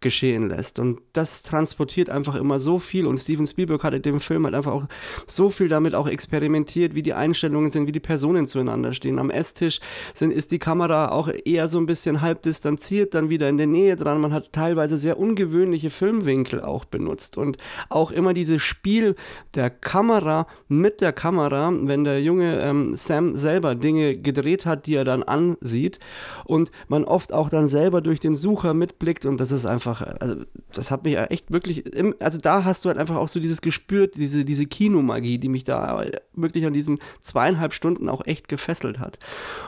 geschehen lässt. Und das transportiert einfach immer so viel. Und Steven Spielberg hat in dem Film halt einfach auch so viel damit auch experimentiert, wie die Einstellungen sind, wie die Personen zueinander stehen. Am Esstisch sind, ist die Kamera auch eher so ein bisschen halb distanziert, dann wieder in der Nähe dran. Man hat teilweise sehr ungewöhnliche Filmwinkel auch benutzt. Und auch immer dieses Spiel der Kamera mit der Kamera, wenn der junge ähm, Sam selber Dinge gedreht hat, die er dann ansieht und man oft auch dann selber durch den Sucher mitblickt und das ist einfach einfach, also das hat mich echt wirklich, im, also da hast du halt einfach auch so dieses gespürt, diese, diese Kinomagie, die mich da wirklich an diesen zweieinhalb Stunden auch echt gefesselt hat.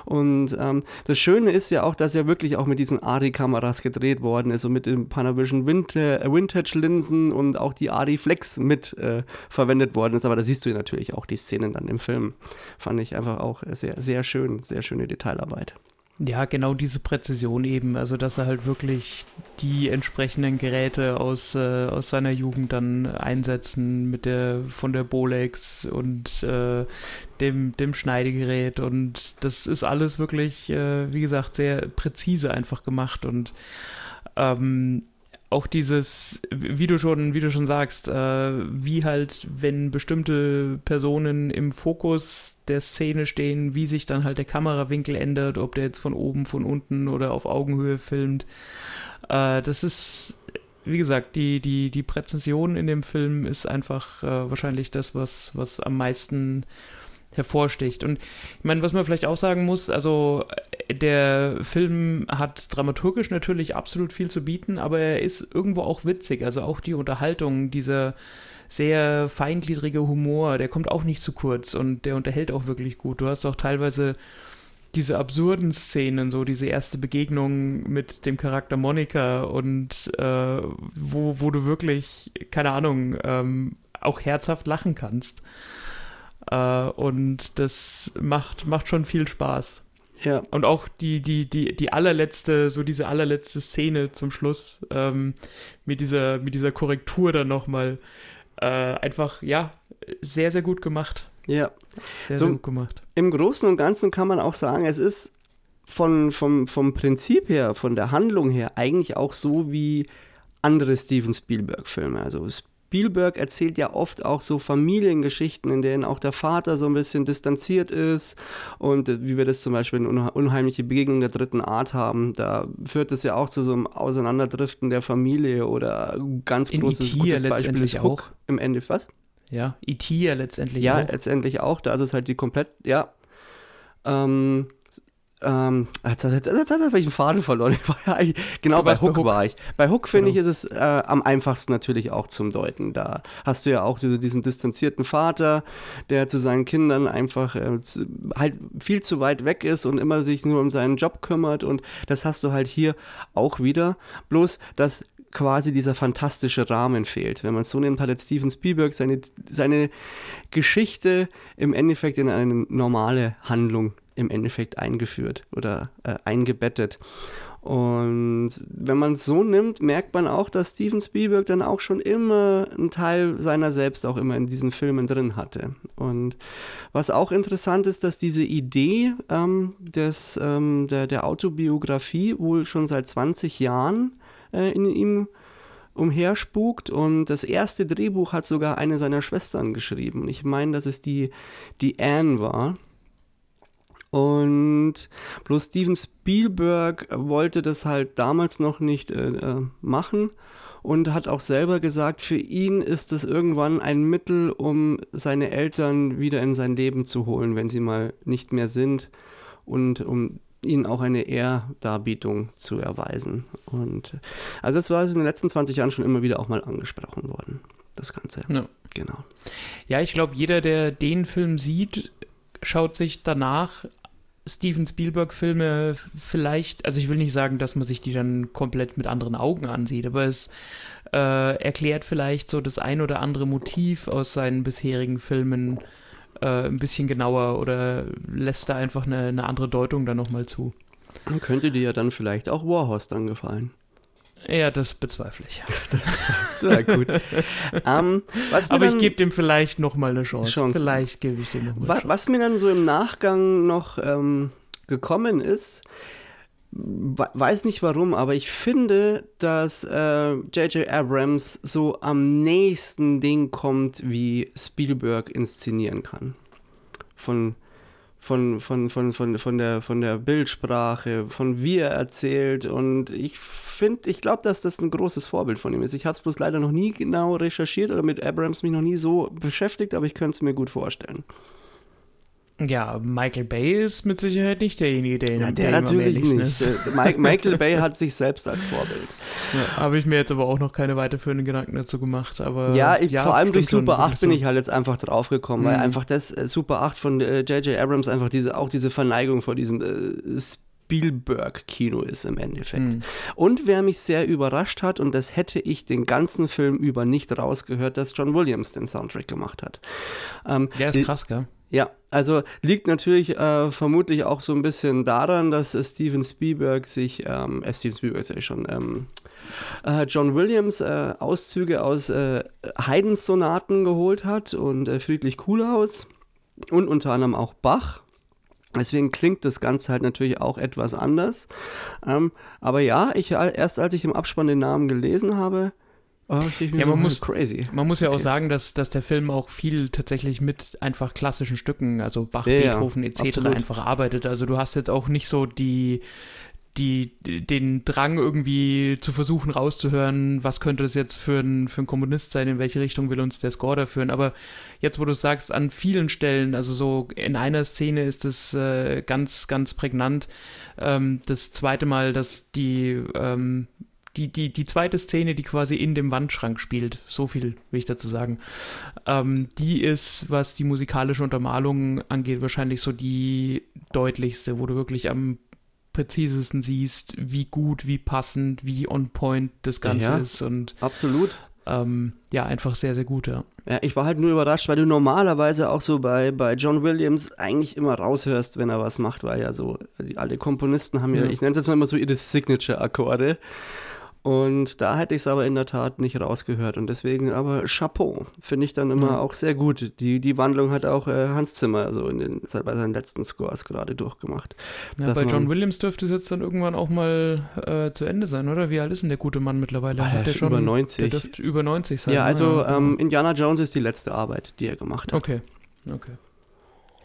Und ähm, das Schöne ist ja auch, dass er wirklich auch mit diesen ARRI-Kameras gedreht worden ist und mit den Panavision Vintage-Linsen und auch die ARRI Flex mit äh, verwendet worden ist. Aber da siehst du natürlich auch die Szenen dann im Film. Fand ich einfach auch sehr, sehr schön, sehr schöne Detailarbeit. Ja, genau diese Präzision eben. Also, dass er halt wirklich die entsprechenden Geräte aus, äh, aus seiner Jugend dann einsetzen mit der von der Bolex und äh, dem, dem Schneidegerät. Und das ist alles wirklich, äh, wie gesagt, sehr präzise einfach gemacht. Und ähm, auch dieses, wie du schon, wie du schon sagst, äh, wie halt, wenn bestimmte Personen im Fokus der Szene stehen, wie sich dann halt der Kamerawinkel ändert, ob der jetzt von oben, von unten oder auf Augenhöhe filmt. Äh, das ist, wie gesagt, die, die, die Präzision in dem Film ist einfach äh, wahrscheinlich das, was, was am meisten hervorsticht. Und ich meine, was man vielleicht auch sagen muss, also äh, der Film hat dramaturgisch natürlich absolut viel zu bieten, aber er ist irgendwo auch witzig. Also auch die Unterhaltung, dieser sehr feingliedrige Humor, der kommt auch nicht zu kurz und der unterhält auch wirklich gut. Du hast auch teilweise diese absurden Szenen, so diese erste Begegnung mit dem Charakter Monika und äh, wo, wo du wirklich, keine Ahnung, ähm, auch herzhaft lachen kannst. Äh, und das macht, macht schon viel Spaß. Ja. Und auch die, die, die, die allerletzte, so diese allerletzte Szene zum Schluss, ähm, mit, dieser, mit dieser Korrektur dann nochmal, äh, einfach, ja, sehr, sehr gut gemacht. Ja. Sehr, so, sehr gut gemacht. Im Großen und Ganzen kann man auch sagen, es ist von, vom, vom Prinzip her, von der Handlung her, eigentlich auch so wie andere Steven Spielberg-Filme. Also Spielberg erzählt ja oft auch so Familiengeschichten, in denen auch der Vater so ein bisschen distanziert ist und äh, wie wir das zum Beispiel in Unheimliche Begegnung der dritten Art haben, da führt es ja auch zu so einem Auseinanderdriften der Familie oder ganz in großes IT gutes Beispiel ist Hook auch. im Ende, was? Ja, IT ja letztendlich ja, auch. Ja, letztendlich auch, da ist es halt die komplett, ja, ähm, ähm, jetzt, jetzt, jetzt, jetzt habe ich einen Faden verloren. Ja genau, bei Hook, bei Hook, war ich. Bei Hook, finde genau. ich, ist es äh, am einfachsten natürlich auch zum Deuten. Da hast du ja auch diesen distanzierten Vater, der zu seinen Kindern einfach äh, halt viel zu weit weg ist und immer sich nur um seinen Job kümmert. Und das hast du halt hier auch wieder. Bloß, dass quasi dieser fantastische Rahmen fehlt. Wenn man es so nennt, hat jetzt Steven Spielberg seine, seine Geschichte im Endeffekt in eine normale Handlung im Endeffekt eingeführt oder äh, eingebettet. Und wenn man es so nimmt, merkt man auch, dass Steven Spielberg dann auch schon immer einen Teil seiner selbst auch immer in diesen Filmen drin hatte. Und was auch interessant ist, dass diese Idee ähm, des, ähm, der, der Autobiografie wohl schon seit 20 Jahren äh, in ihm umherspukt und das erste Drehbuch hat sogar eine seiner Schwestern geschrieben. Ich meine, dass es die, die Anne war. Und bloß Steven Spielberg wollte das halt damals noch nicht äh, äh, machen und hat auch selber gesagt, für ihn ist es irgendwann ein Mittel, um seine Eltern wieder in sein Leben zu holen, wenn sie mal nicht mehr sind und um ihnen auch eine Ehrdarbietung zu erweisen. Und also das war in den letzten 20 Jahren schon immer wieder auch mal angesprochen worden, das Ganze. Ja. Genau. Ja, ich glaube, jeder, der den Film sieht, schaut sich danach Steven Spielberg-Filme vielleicht, also ich will nicht sagen, dass man sich die dann komplett mit anderen Augen ansieht, aber es äh, erklärt vielleicht so das ein oder andere Motiv aus seinen bisherigen Filmen äh, ein bisschen genauer oder lässt da einfach eine, eine andere Deutung dann nochmal zu. Könnte dir ja dann vielleicht auch Warhorse dann gefallen. Ja, das bezweifle ich. das bezweifle ich. Sehr gut. um, Aber ich gebe dem vielleicht nochmal eine Chance. Chance. Vielleicht gebe ich dem nochmal eine Chance. Was mir dann so im Nachgang noch ähm, gekommen ist, weiß nicht warum, aber ich finde, dass J.J. Äh, Abrams so am nächsten Ding kommt, wie Spielberg inszenieren kann. Von von, von, von, von, von, der, von der Bildsprache, von wie er erzählt. Und ich finde, ich glaube, dass das ein großes Vorbild von ihm ist. Ich habe es bloß leider noch nie genau recherchiert oder mit Abrams mich noch nie so beschäftigt, aber ich könnte es mir gut vorstellen. Ja, Michael Bay ist mit Sicherheit nicht derjenige, der ihn Ja, der natürlich nicht. Ist. Michael Bay hat sich selbst als Vorbild. Ja, Habe ich mir jetzt aber auch noch keine weiterführenden Gedanken dazu gemacht. Aber ja, ich, ja vor allem durch Super 8 bin ich halt jetzt einfach draufgekommen, mhm. weil einfach das äh, Super 8 von J.J. Äh, Abrams einfach diese, auch diese Verneigung vor diesem äh, Spielberg-Kino ist im Endeffekt. Mhm. Und wer mich sehr überrascht hat, und das hätte ich den ganzen Film über nicht rausgehört, dass John Williams den Soundtrack gemacht hat. Ähm, ja, ist krass, gell? Ja, also liegt natürlich äh, vermutlich auch so ein bisschen daran, dass äh, Steven Spielberg sich, ähm, äh, Steven Spielberg ist ja schon, ähm, äh, John Williams äh, Auszüge aus äh, Haydn-Sonaten geholt hat und Friedrich Kuhlhaus und unter anderem auch Bach. Deswegen klingt das Ganze halt natürlich auch etwas anders. Ähm, aber ja, ich, erst als ich im Abspann den Namen gelesen habe, Oh, ja, so man, muss, crazy. man muss ja okay. auch sagen, dass, dass der Film auch viel tatsächlich mit einfach klassischen Stücken, also Bach, ja, Beethoven etc. Absolut. einfach arbeitet. Also du hast jetzt auch nicht so die, die, den Drang irgendwie zu versuchen rauszuhören, was könnte das jetzt für ein, für ein Komponist sein, in welche Richtung will uns der Score da führen. Aber jetzt, wo du sagst, an vielen Stellen, also so in einer Szene ist es äh, ganz, ganz prägnant. Ähm, das zweite Mal, dass die ähm, die, die, die zweite Szene, die quasi in dem Wandschrank spielt, so viel will ich dazu sagen, ähm, die ist, was die musikalische Untermalung angeht, wahrscheinlich so die deutlichste, wo du wirklich am präzisesten siehst, wie gut, wie passend, wie on point das Ganze ja, ist. Und, absolut. Ähm, ja, einfach sehr, sehr gut, ja. Ja, ich war halt nur überrascht, weil du normalerweise auch so bei, bei John Williams eigentlich immer raushörst, wenn er was macht, weil ja so, alle Komponisten haben ja, ja ich nenne es jetzt mal immer so ihre Signature-Akkorde. Und da hätte ich es aber in der Tat nicht rausgehört. Und deswegen aber Chapeau, finde ich dann immer mhm. auch sehr gut. Die, die Wandlung hat auch äh, Hans Zimmer so in den, bei seinen letzten Scores gerade durchgemacht. Ja, bei John Williams dürfte es jetzt dann irgendwann auch mal äh, zu Ende sein, oder? Wie alt ist denn der gute Mann mittlerweile? Ah, hat der schon über 90. Der dürfte über 90 sein. Ja, also ja. Ähm, Indiana Jones ist die letzte Arbeit, die er gemacht hat. Okay, okay.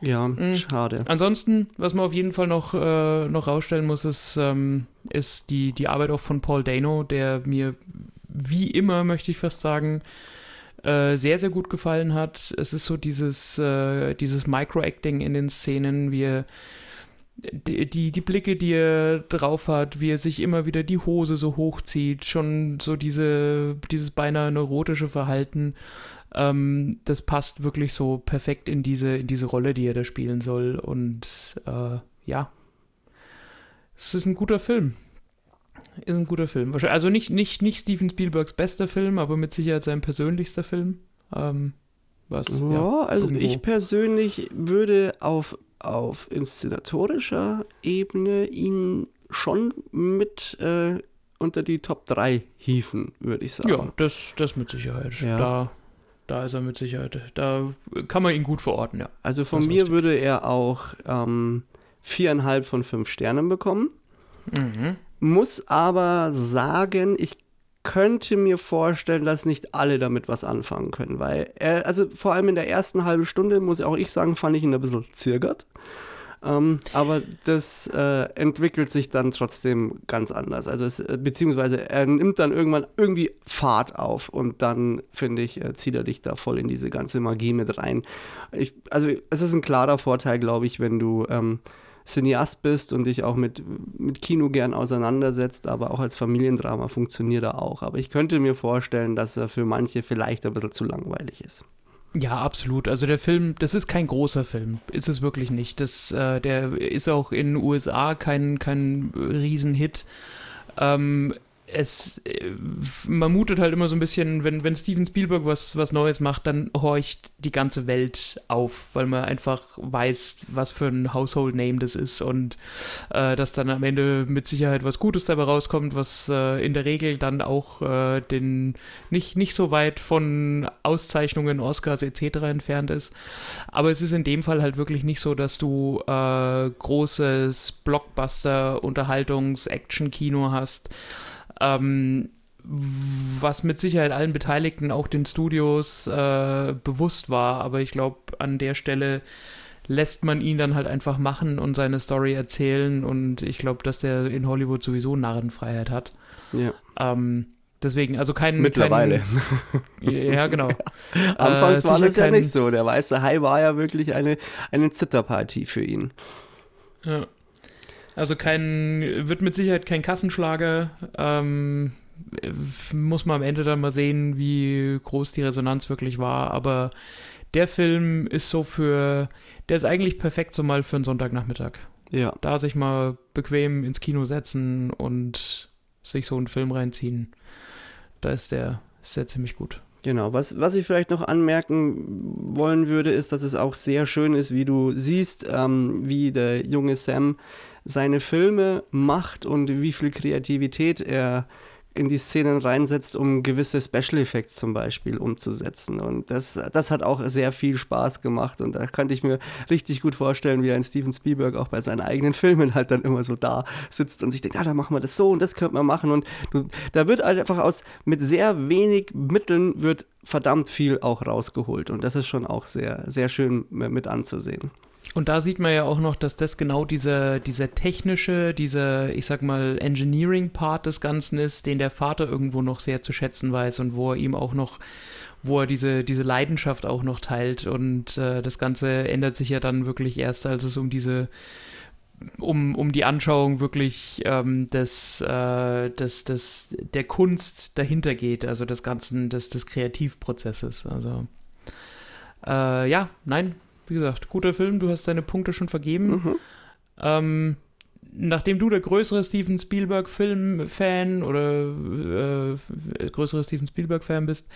Ja, mhm. schade. Ansonsten, was man auf jeden Fall noch, äh, noch rausstellen muss, ist, ähm, ist die, die Arbeit auch von Paul Dano, der mir wie immer, möchte ich fast sagen, äh, sehr, sehr gut gefallen hat. Es ist so dieses, äh, dieses Micro-Acting in den Szenen, wie er die, die, die Blicke, die er drauf hat, wie er sich immer wieder die Hose so hochzieht, schon so diese, dieses beinahe neurotische Verhalten. Ähm, das passt wirklich so perfekt in diese, in diese Rolle, die er da spielen soll. Und äh, ja, es ist ein guter Film. Ist ein guter Film. Also nicht, nicht, nicht Steven Spielbergs bester Film, aber mit Sicherheit sein persönlichster Film. Ähm, was, ja, ja also irgendwo. ich persönlich würde auf, auf inszenatorischer Ebene ihn schon mit äh, unter die Top 3 hieven, würde ich sagen. Ja, das, das mit Sicherheit. Ja. Da da ist er mit Sicherheit. Da kann man ihn gut verorten, ja. Also von mir richtig. würde er auch ähm, viereinhalb von fünf Sternen bekommen. Mhm. Muss aber sagen, ich könnte mir vorstellen, dass nicht alle damit was anfangen können, weil er, also vor allem in der ersten halben Stunde, muss auch ich sagen, fand ich ihn ein bisschen zirgert. Ähm, aber das äh, entwickelt sich dann trotzdem ganz anders. Also es, äh, beziehungsweise er nimmt dann irgendwann irgendwie Fahrt auf und dann, finde ich, äh, zieht er dich da voll in diese ganze Magie mit rein. Ich, also es ist ein klarer Vorteil, glaube ich, wenn du ähm, Cineast bist und dich auch mit, mit Kino gern auseinandersetzt, aber auch als Familiendrama funktioniert er auch. Aber ich könnte mir vorstellen, dass er für manche vielleicht ein bisschen zu langweilig ist. Ja, absolut. Also der Film, das ist kein großer Film, ist es wirklich nicht. Das, äh, der ist auch in den USA kein, kein Riesenhit. Ähm, es, äh, man mutet halt immer so ein bisschen, wenn, wenn Steven Spielberg was, was Neues macht, dann horcht die ganze Welt auf, weil man einfach weiß, was für ein Household Name das ist und äh, dass dann am Ende mit Sicherheit was Gutes dabei rauskommt, was äh, in der Regel dann auch äh, den nicht, nicht so weit von Auszeichnungen, Oscars etc. entfernt ist. Aber es ist in dem Fall halt wirklich nicht so, dass du äh, großes Blockbuster, Unterhaltungs-, Action-Kino hast ähm, was mit Sicherheit allen Beteiligten, auch den Studios, äh, bewusst war. Aber ich glaube, an der Stelle lässt man ihn dann halt einfach machen und seine Story erzählen. Und ich glaube, dass der in Hollywood sowieso Narrenfreiheit hat. Ja. Ähm, deswegen, also kein. Mittlerweile. Kein, ja, genau. Anfangs Äh, war das ja nicht so. Der weiße Hai war ja wirklich eine, eine Zitterpartie für ihn. Ja. Also kein, wird mit Sicherheit kein Kassenschlager. Ähm, muss man am Ende dann mal sehen, wie groß die Resonanz wirklich war. Aber der Film ist so für, der ist eigentlich perfekt so mal für einen Sonntagnachmittag. Ja. Da sich mal bequem ins Kino setzen und sich so einen Film reinziehen. Da ist der, ist der ziemlich gut. Genau, was, was ich vielleicht noch anmerken wollen würde, ist, dass es auch sehr schön ist, wie du siehst, ähm, wie der junge Sam seine Filme macht und wie viel Kreativität er in die Szenen reinsetzt, um gewisse Special Effects zum Beispiel umzusetzen. Und das, das hat auch sehr viel Spaß gemacht. Und da könnte ich mir richtig gut vorstellen, wie ein Steven Spielberg auch bei seinen eigenen Filmen halt dann immer so da sitzt und sich denkt, ja, dann machen wir das so und das könnte man machen. Und du, da wird halt einfach aus, mit sehr wenig Mitteln wird verdammt viel auch rausgeholt. Und das ist schon auch sehr, sehr schön mit anzusehen. Und da sieht man ja auch noch, dass das genau dieser, dieser technische, dieser, ich sag mal, Engineering-Part des Ganzen ist, den der Vater irgendwo noch sehr zu schätzen weiß und wo er ihm auch noch, wo er diese, diese Leidenschaft auch noch teilt. Und äh, das Ganze ändert sich ja dann wirklich erst, als es um diese, um, um die Anschauung wirklich ähm, des, äh, des, des, der Kunst dahinter geht, also des ganzen, des, des Kreativprozesses. Also äh, ja, nein, wie gesagt, guter Film, du hast deine Punkte schon vergeben. Mhm. Ähm, nachdem du der größere Steven Spielberg-Film-Fan oder äh, größere Steven Spielberg-Fan bist,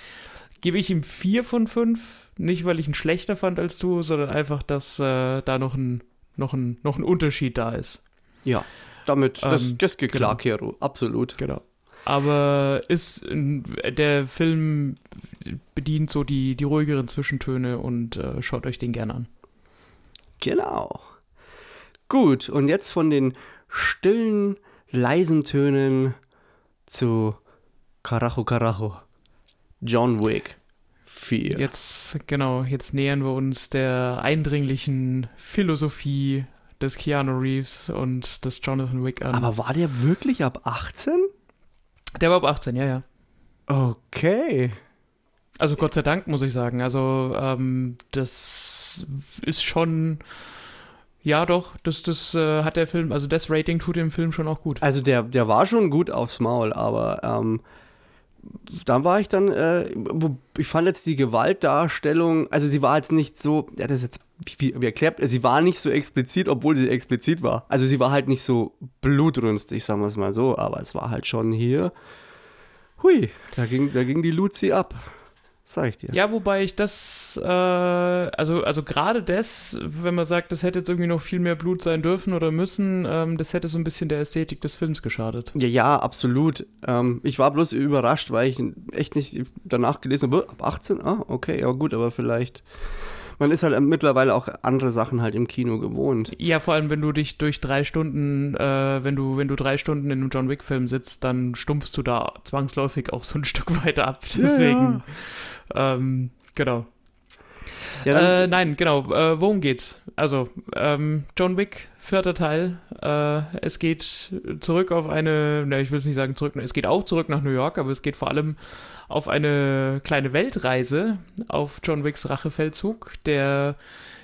gebe ich ihm vier von fünf. Nicht, weil ich ihn schlechter fand als du, sondern einfach, dass äh, da noch ein, noch, ein, noch ein Unterschied da ist. Ja, damit, das, Ähm, das geht klar, genau. Kero, absolut. Genau. Aber ist der Film bedient so die, die ruhigeren Zwischentöne und äh, schaut euch den gerne an. Genau. Gut, und jetzt von den stillen, leisen Tönen zu Carajo Carajo. John Wick 4. Jetzt, genau, jetzt nähern wir uns der eindringlichen Philosophie des Keanu Reeves und des Jonathan Wick an. Aber war der wirklich ab 18? Der war ab 18, ja, ja. Okay. Also Gott sei Dank, muss ich sagen. Also, ähm, das ist schon. Ja, doch, das, das äh, hat der Film, also das Rating tut dem Film schon auch gut. Also der, der war schon gut aufs Maul, aber ähm, dann war ich dann, äh, ich fand jetzt die Gewaltdarstellung, also sie war jetzt nicht so, ja, das ist jetzt, wie, wie erklärt, sie war nicht so explizit, obwohl sie explizit war. Also sie war halt nicht so blutrünstig, sagen wir es mal so, aber es war halt schon hier, hui, da ging, da ging die Luzi ab. Sag ich dir. Ja, wobei ich das, äh, also, also gerade das, wenn man sagt, das hätte jetzt irgendwie noch viel mehr Blut sein dürfen oder müssen, ähm, das hätte so ein bisschen der Ästhetik des Films geschadet. Ja, ja, absolut. Ähm, ich war bloß überrascht, weil ich echt nicht danach gelesen habe, ab 18, ah, okay, ja gut, aber vielleicht. Man ist halt mittlerweile auch andere Sachen halt im Kino gewohnt. Ja, vor allem, wenn du dich durch drei Stunden, äh, wenn du, wenn du drei Stunden in einem John Wick-Film sitzt, dann stumpfst du da zwangsläufig auch so ein Stück weiter ab. Deswegen, ähm, genau. Ja, Äh, nein, genau. Äh, worum geht's? Also, ähm, John Wick, vierter Teil. Äh, es geht zurück auf eine, ne, ich will es nicht sagen zurück, es geht auch zurück nach New York, aber es geht vor allem auf eine kleine Weltreise auf John Wicks Rachefeldzug, der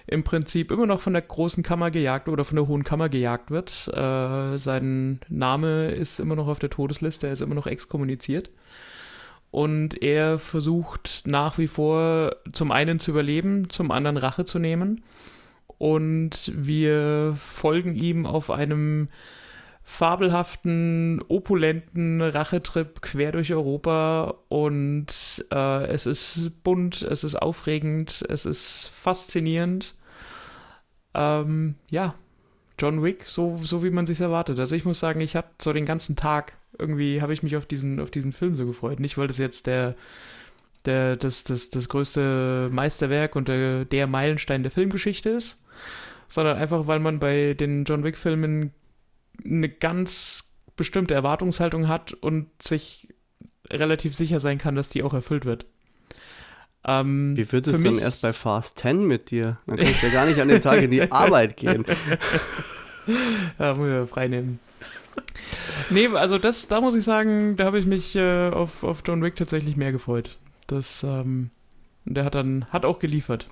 im Prinzip immer noch von der großen Kammer gejagt oder von der hohen Kammer gejagt wird. Äh, sein Name ist immer noch auf der Todesliste, er ist immer noch exkommuniziert. Und er versucht nach wie vor zum einen zu überleben, zum anderen Rache zu nehmen. Und wir folgen ihm auf einem fabelhaften, opulenten Rachetrip quer durch Europa. Und äh, es ist bunt, es ist aufregend, es ist faszinierend. Ähm, ja, John Wick, so, so wie man sich erwartet. Also ich muss sagen, ich habe so den ganzen Tag irgendwie habe ich mich auf diesen, auf diesen Film so gefreut. Nicht, weil das jetzt der, der, das, das, das größte Meisterwerk und der, der Meilenstein der Filmgeschichte ist, sondern einfach, weil man bei den John Wick-Filmen eine ganz bestimmte Erwartungshaltung hat und sich relativ sicher sein kann, dass die auch erfüllt wird. Ähm, wie wird es denn mich- erst bei Fast 10 mit dir? Dann kannst du ja gar nicht an den Tag in die Arbeit gehen. Ja, muss ich ja frei nehmen. Nee, also das, da muss ich sagen, da habe ich mich äh, auf, auf John Wick tatsächlich mehr gefreut. Das, ähm, der hat dann, hat auch geliefert.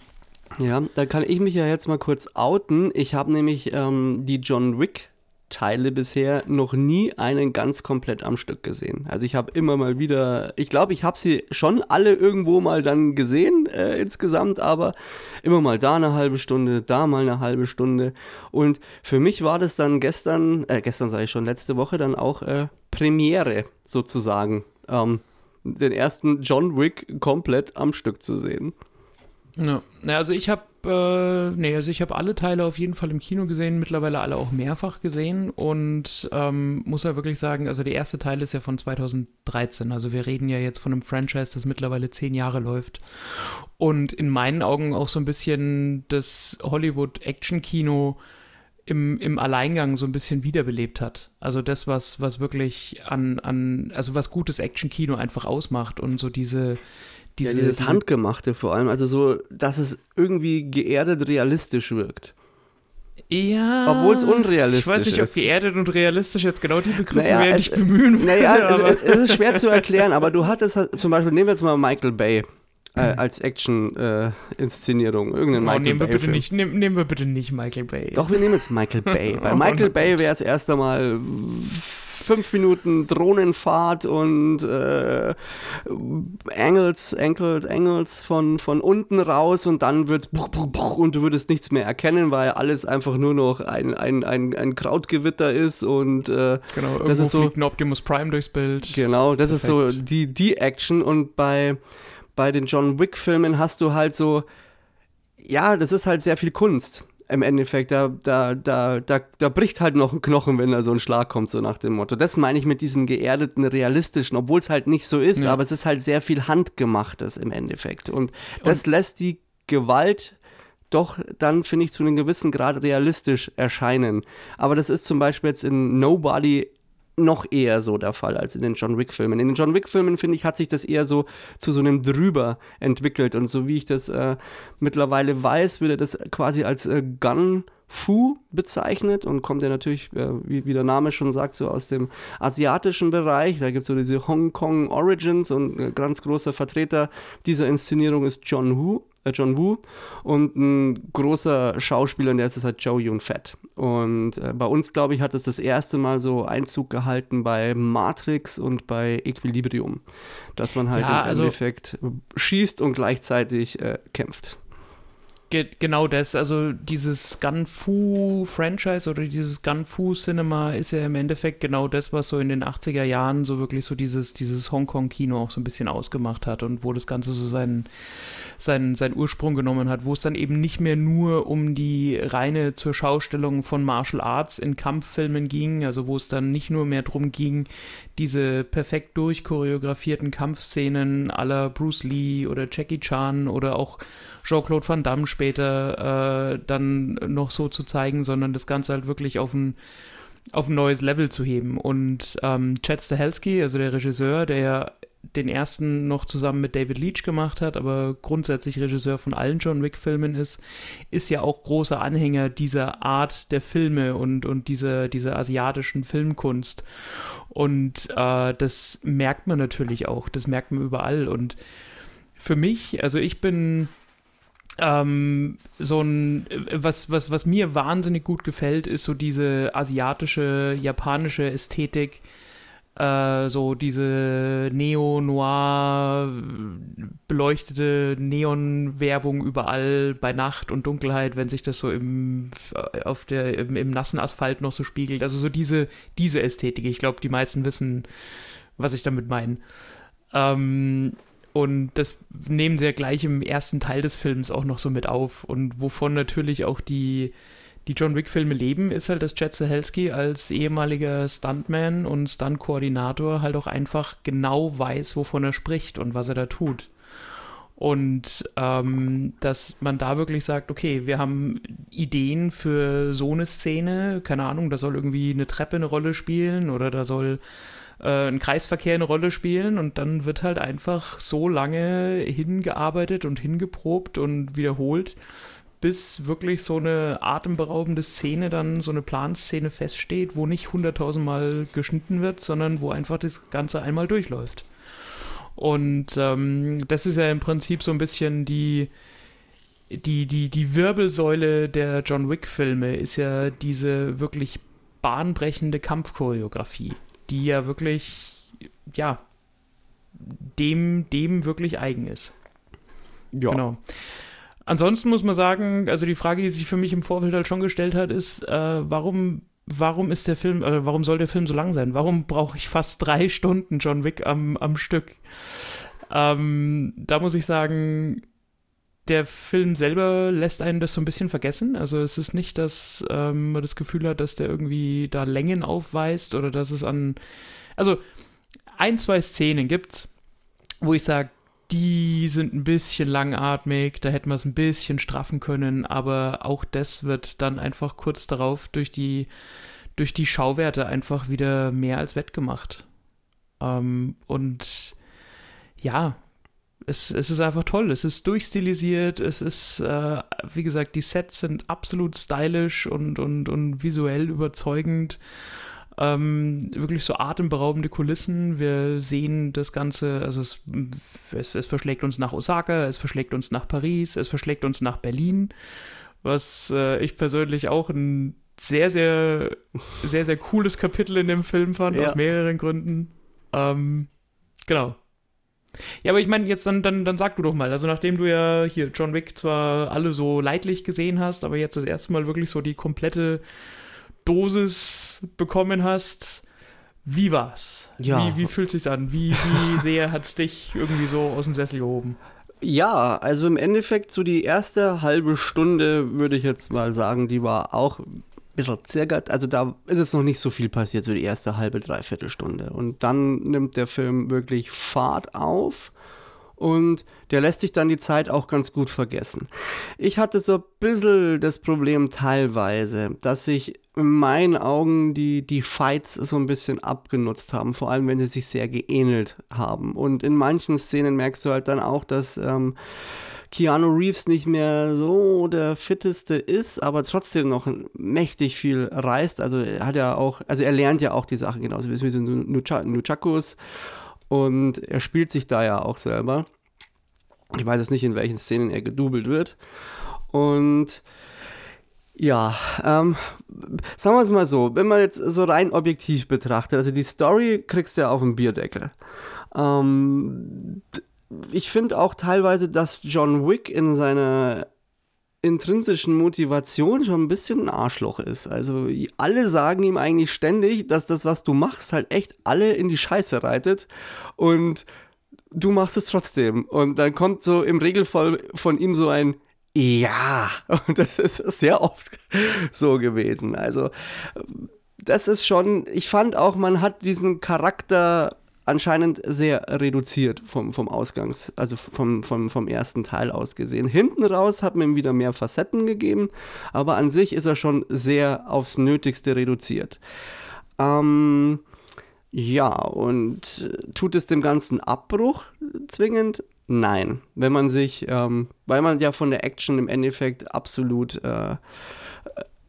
Ja, da kann ich mich ja jetzt mal kurz outen. Ich habe nämlich ähm, die John Wick Teile bisher noch nie einen ganz komplett am Stück gesehen. Also ich habe immer mal wieder, ich glaube, ich habe sie schon alle irgendwo mal dann gesehen äh, insgesamt, aber immer mal da eine halbe Stunde, da mal eine halbe Stunde. Und für mich war das dann gestern, äh, gestern sage ich schon, letzte Woche dann auch äh, Premiere sozusagen, ähm, den ersten John Wick komplett am Stück zu sehen. Ja, also ich habe äh, nee, also ich habe alle Teile auf jeden Fall im Kino gesehen, mittlerweile alle auch mehrfach gesehen und ähm, muss ja wirklich sagen, also der erste Teil ist ja von 2013, also wir reden ja jetzt von einem Franchise, das mittlerweile zehn Jahre läuft und in meinen Augen auch so ein bisschen das Hollywood-Action-Kino im, im Alleingang so ein bisschen wiederbelebt hat. Also das, was, was wirklich an, an also was gutes Action-Kino einfach ausmacht und so diese diese, ja, dieses diese, Handgemachte vor allem, also so, dass es irgendwie geerdet realistisch wirkt. Ja. Obwohl es unrealistisch ist. Ich weiß nicht, ob geerdet und realistisch jetzt genau die Begriffe naja, werden, ich bemühen Naja, es, es, ist schwer zu erklären, aber du hattest halt, zum Beispiel, nehmen wir jetzt mal Michael Bay. Äh, als Action-Inszenierung. Äh, Irgendeinen oh, Michael nehmen Bay. Wir bitte nicht, nehm, nehmen wir bitte nicht Michael Bay. Doch, wir nehmen jetzt Michael Bay. Bei oh Michael oh, Bay wäre es erst einmal fünf Minuten Drohnenfahrt und äh, Angles, Angles, Angles von, von unten raus und dann wird es und du würdest nichts mehr erkennen, weil alles einfach nur noch ein, ein, ein, ein Krautgewitter ist und äh, genau, das ist so ein Optimus Prime durchs Bild. Genau, das Perfekt. ist so die, die Action und bei, bei den John Wick Filmen hast du halt so ja, das ist halt sehr viel Kunst im Endeffekt, da, da, da, da, da bricht halt noch ein Knochen, wenn da so ein Schlag kommt, so nach dem Motto. Das meine ich mit diesem geerdeten, realistischen, obwohl es halt nicht so ist, ja. aber es ist halt sehr viel Handgemachtes im Endeffekt. Und das Und lässt die Gewalt doch dann, finde ich, zu einem gewissen Grad realistisch erscheinen. Aber das ist zum Beispiel jetzt in Nobody noch eher so der Fall als in den John Wick-Filmen. In den John Wick-Filmen, finde ich, hat sich das eher so zu so einem Drüber entwickelt. Und so wie ich das äh, mittlerweile weiß, würde das quasi als äh, Gun Fu bezeichnet und kommt ja natürlich, äh, wie, wie, der Name schon sagt, so aus dem asiatischen Bereich. Da gibt es so diese Hong Kong Origins und ein ganz großer Vertreter dieser Inszenierung ist John Hu, äh John Woo und ein großer Schauspieler, und der ist halt Joe Yun Fat. Und äh, bei uns, glaube ich, hat es das erste Mal so Einzug gehalten bei Matrix und bei Equilibrium, dass man halt ja, im also Endeffekt schießt und gleichzeitig äh, kämpft. Ge genau das, also dieses Gun-Fu-Franchise oder dieses Gun-Fu-Cinema ist ja im Endeffekt genau das, was so in den 80er Jahren so wirklich so dieses, dieses Hongkong-Kino auch so ein bisschen ausgemacht hat und wo das Ganze so seinen, seinen, seinen Ursprung genommen hat, wo es dann eben nicht mehr nur um die reine zur Schaustellung von Martial Arts in Kampffilmen ging, also wo es dann nicht nur mehr darum ging, diese perfekt durchchoreografierten Kampfszenen aller Bruce Lee oder Jackie Chan oder auch Jean-Claude Van Damme später äh, dann noch so zu zeigen, sondern das Ganze halt wirklich auf ein, auf ein neues Level zu heben. Und ähm, Chad Stahelski, also der Regisseur, der ja den ersten noch zusammen mit David Leach gemacht hat, aber grundsätzlich Regisseur von allen John Wick-Filmen ist, ist ja auch großer Anhänger dieser Art der Filme und, und dieser, dieser asiatischen Filmkunst. Und äh, das merkt man natürlich auch, das merkt man überall. Und für mich, also ich bin ähm, so ein, was, was, was mir wahnsinnig gut gefällt, ist so diese asiatische, japanische Ästhetik, äh, so diese Neo-Noir beleuchtete Neon-Werbung überall bei Nacht und Dunkelheit, wenn sich das so im, auf der, im, im nassen Asphalt noch so spiegelt. Also so diese, diese Ästhetik. Ich glaube, die meisten wissen, was ich damit meine. Ähm, und das nehmen sie ja gleich im ersten Teil des Films auch noch so mit auf. Und wovon natürlich auch die, die John Wick-Filme leben, ist halt, dass Chad Stahelski als ehemaliger Stuntman und Stunt-Koordinator halt auch einfach genau weiß, wovon er spricht und was er da tut. Und ähm, dass man da wirklich sagt, okay, wir haben Ideen für so eine Szene, keine Ahnung, da soll irgendwie eine Treppe eine Rolle spielen oder da soll äh, ein Kreisverkehr eine Rolle spielen und dann wird halt einfach so lange hingearbeitet und hingeprobt und wiederholt, bis wirklich so eine atemberaubende Szene dann, so eine Planszene feststeht, wo nicht hunderttausendmal geschnitten wird, sondern wo einfach das Ganze einmal durchläuft. Und ähm, das ist ja im Prinzip so ein bisschen die, die, die, die Wirbelsäule der John Wick-Filme, ist ja diese wirklich bahnbrechende Kampfchoreografie, die ja wirklich, ja, dem, dem wirklich eigen ist. Ja. Genau. Ansonsten muss man sagen, also die Frage, die sich für mich im Vorfeld halt schon gestellt hat, ist, äh, warum, warum ist der Film, äh, warum soll der Film so lang sein? Warum brauche ich fast drei Stunden John Wick am, am Stück? Ähm, da muss ich sagen, der Film selber lässt einen das so ein bisschen vergessen. Also es ist nicht, dass ähm, man das Gefühl hat, dass der irgendwie da Längen aufweist oder dass es an. Also ein, zwei Szenen gibt's, wo ich sage, die sind ein bisschen langatmig, da hätten wir es ein bisschen straffen können, aber auch das wird dann einfach kurz darauf durch die, durch die Schauwerte einfach wieder mehr als wettgemacht. Ähm, und ja, es, es ist einfach toll. Es ist durchstilisiert, es ist, äh, wie gesagt, die Sets sind absolut stylisch und, und, und visuell überzeugend. Ähm, wirklich so atemberaubende Kulissen. Wir sehen das Ganze, also es, es, es, verschlägt uns nach Osaka, es verschlägt uns nach Paris, es verschlägt uns nach Berlin, was äh, ich persönlich auch ein sehr, sehr, sehr, sehr cooles Kapitel in dem Film fand, ja. aus mehreren Gründen. Ähm, genau. Ja, aber ich meine, jetzt dann, dann, dann sag du doch mal, also nachdem du ja hier John Wick zwar alle so leidlich gesehen hast, aber jetzt das erste Mal wirklich so die komplette Dosis bekommen hast. Wie war's? Ja. Wie, wie fühlt sich's an? Wie, wie sehr hat's dich irgendwie so aus dem Sessel gehoben? Ja, also im Endeffekt so die erste halbe Stunde würde ich jetzt mal sagen, die war auch zirkert. Also da ist es noch nicht so viel passiert, so die erste halbe, dreiviertel Stunde. Und dann nimmt der Film wirklich Fahrt auf und der lässt sich dann die Zeit auch ganz gut vergessen. Ich hatte so ein bisschen das Problem teilweise, dass sich in meinen Augen die, die Fights so ein bisschen abgenutzt haben, vor allem wenn sie sich sehr geähnelt haben. Und in manchen Szenen merkst du halt dann auch, dass ähm, Keanu Reeves nicht mehr so der fitteste ist, aber trotzdem noch mächtig viel reißt. Also er hat ja auch, also er lernt ja auch die Sachen genauso wie so Nunchakus und er spielt sich da ja auch selber. Ich weiß jetzt nicht, in welchen Szenen er gedoubelt wird. Und ja, ähm, sagen wir es mal so, wenn man jetzt so rein objektiv betrachtet, also die Story kriegst du ja auf dem Bierdeckel. Ähm, ich finde auch teilweise, dass John Wick in seiner intrinsischen Motivation schon ein bisschen ein Arschloch ist. Also alle sagen ihm eigentlich ständig, dass das, was du machst, halt echt alle in die Scheiße reitet und du machst es trotzdem. Und dann kommt so im Regelfall von ihm so ein ja, und das ist sehr oft so gewesen. Also, das ist schon, ich fand auch, man hat diesen Charakter anscheinend sehr reduziert vom, vom Ausgangs, also vom, vom, vom ersten Teil aus gesehen. Hinten raus hat man ihm wieder mehr Facetten gegeben, aber an sich ist er schon sehr aufs Nötigste reduziert. Ähm, ja, und tut es dem Ganzen Abbruch zwingend? Nein. Wenn man sich, ähm, weil man ja von der Action im Endeffekt absolut äh,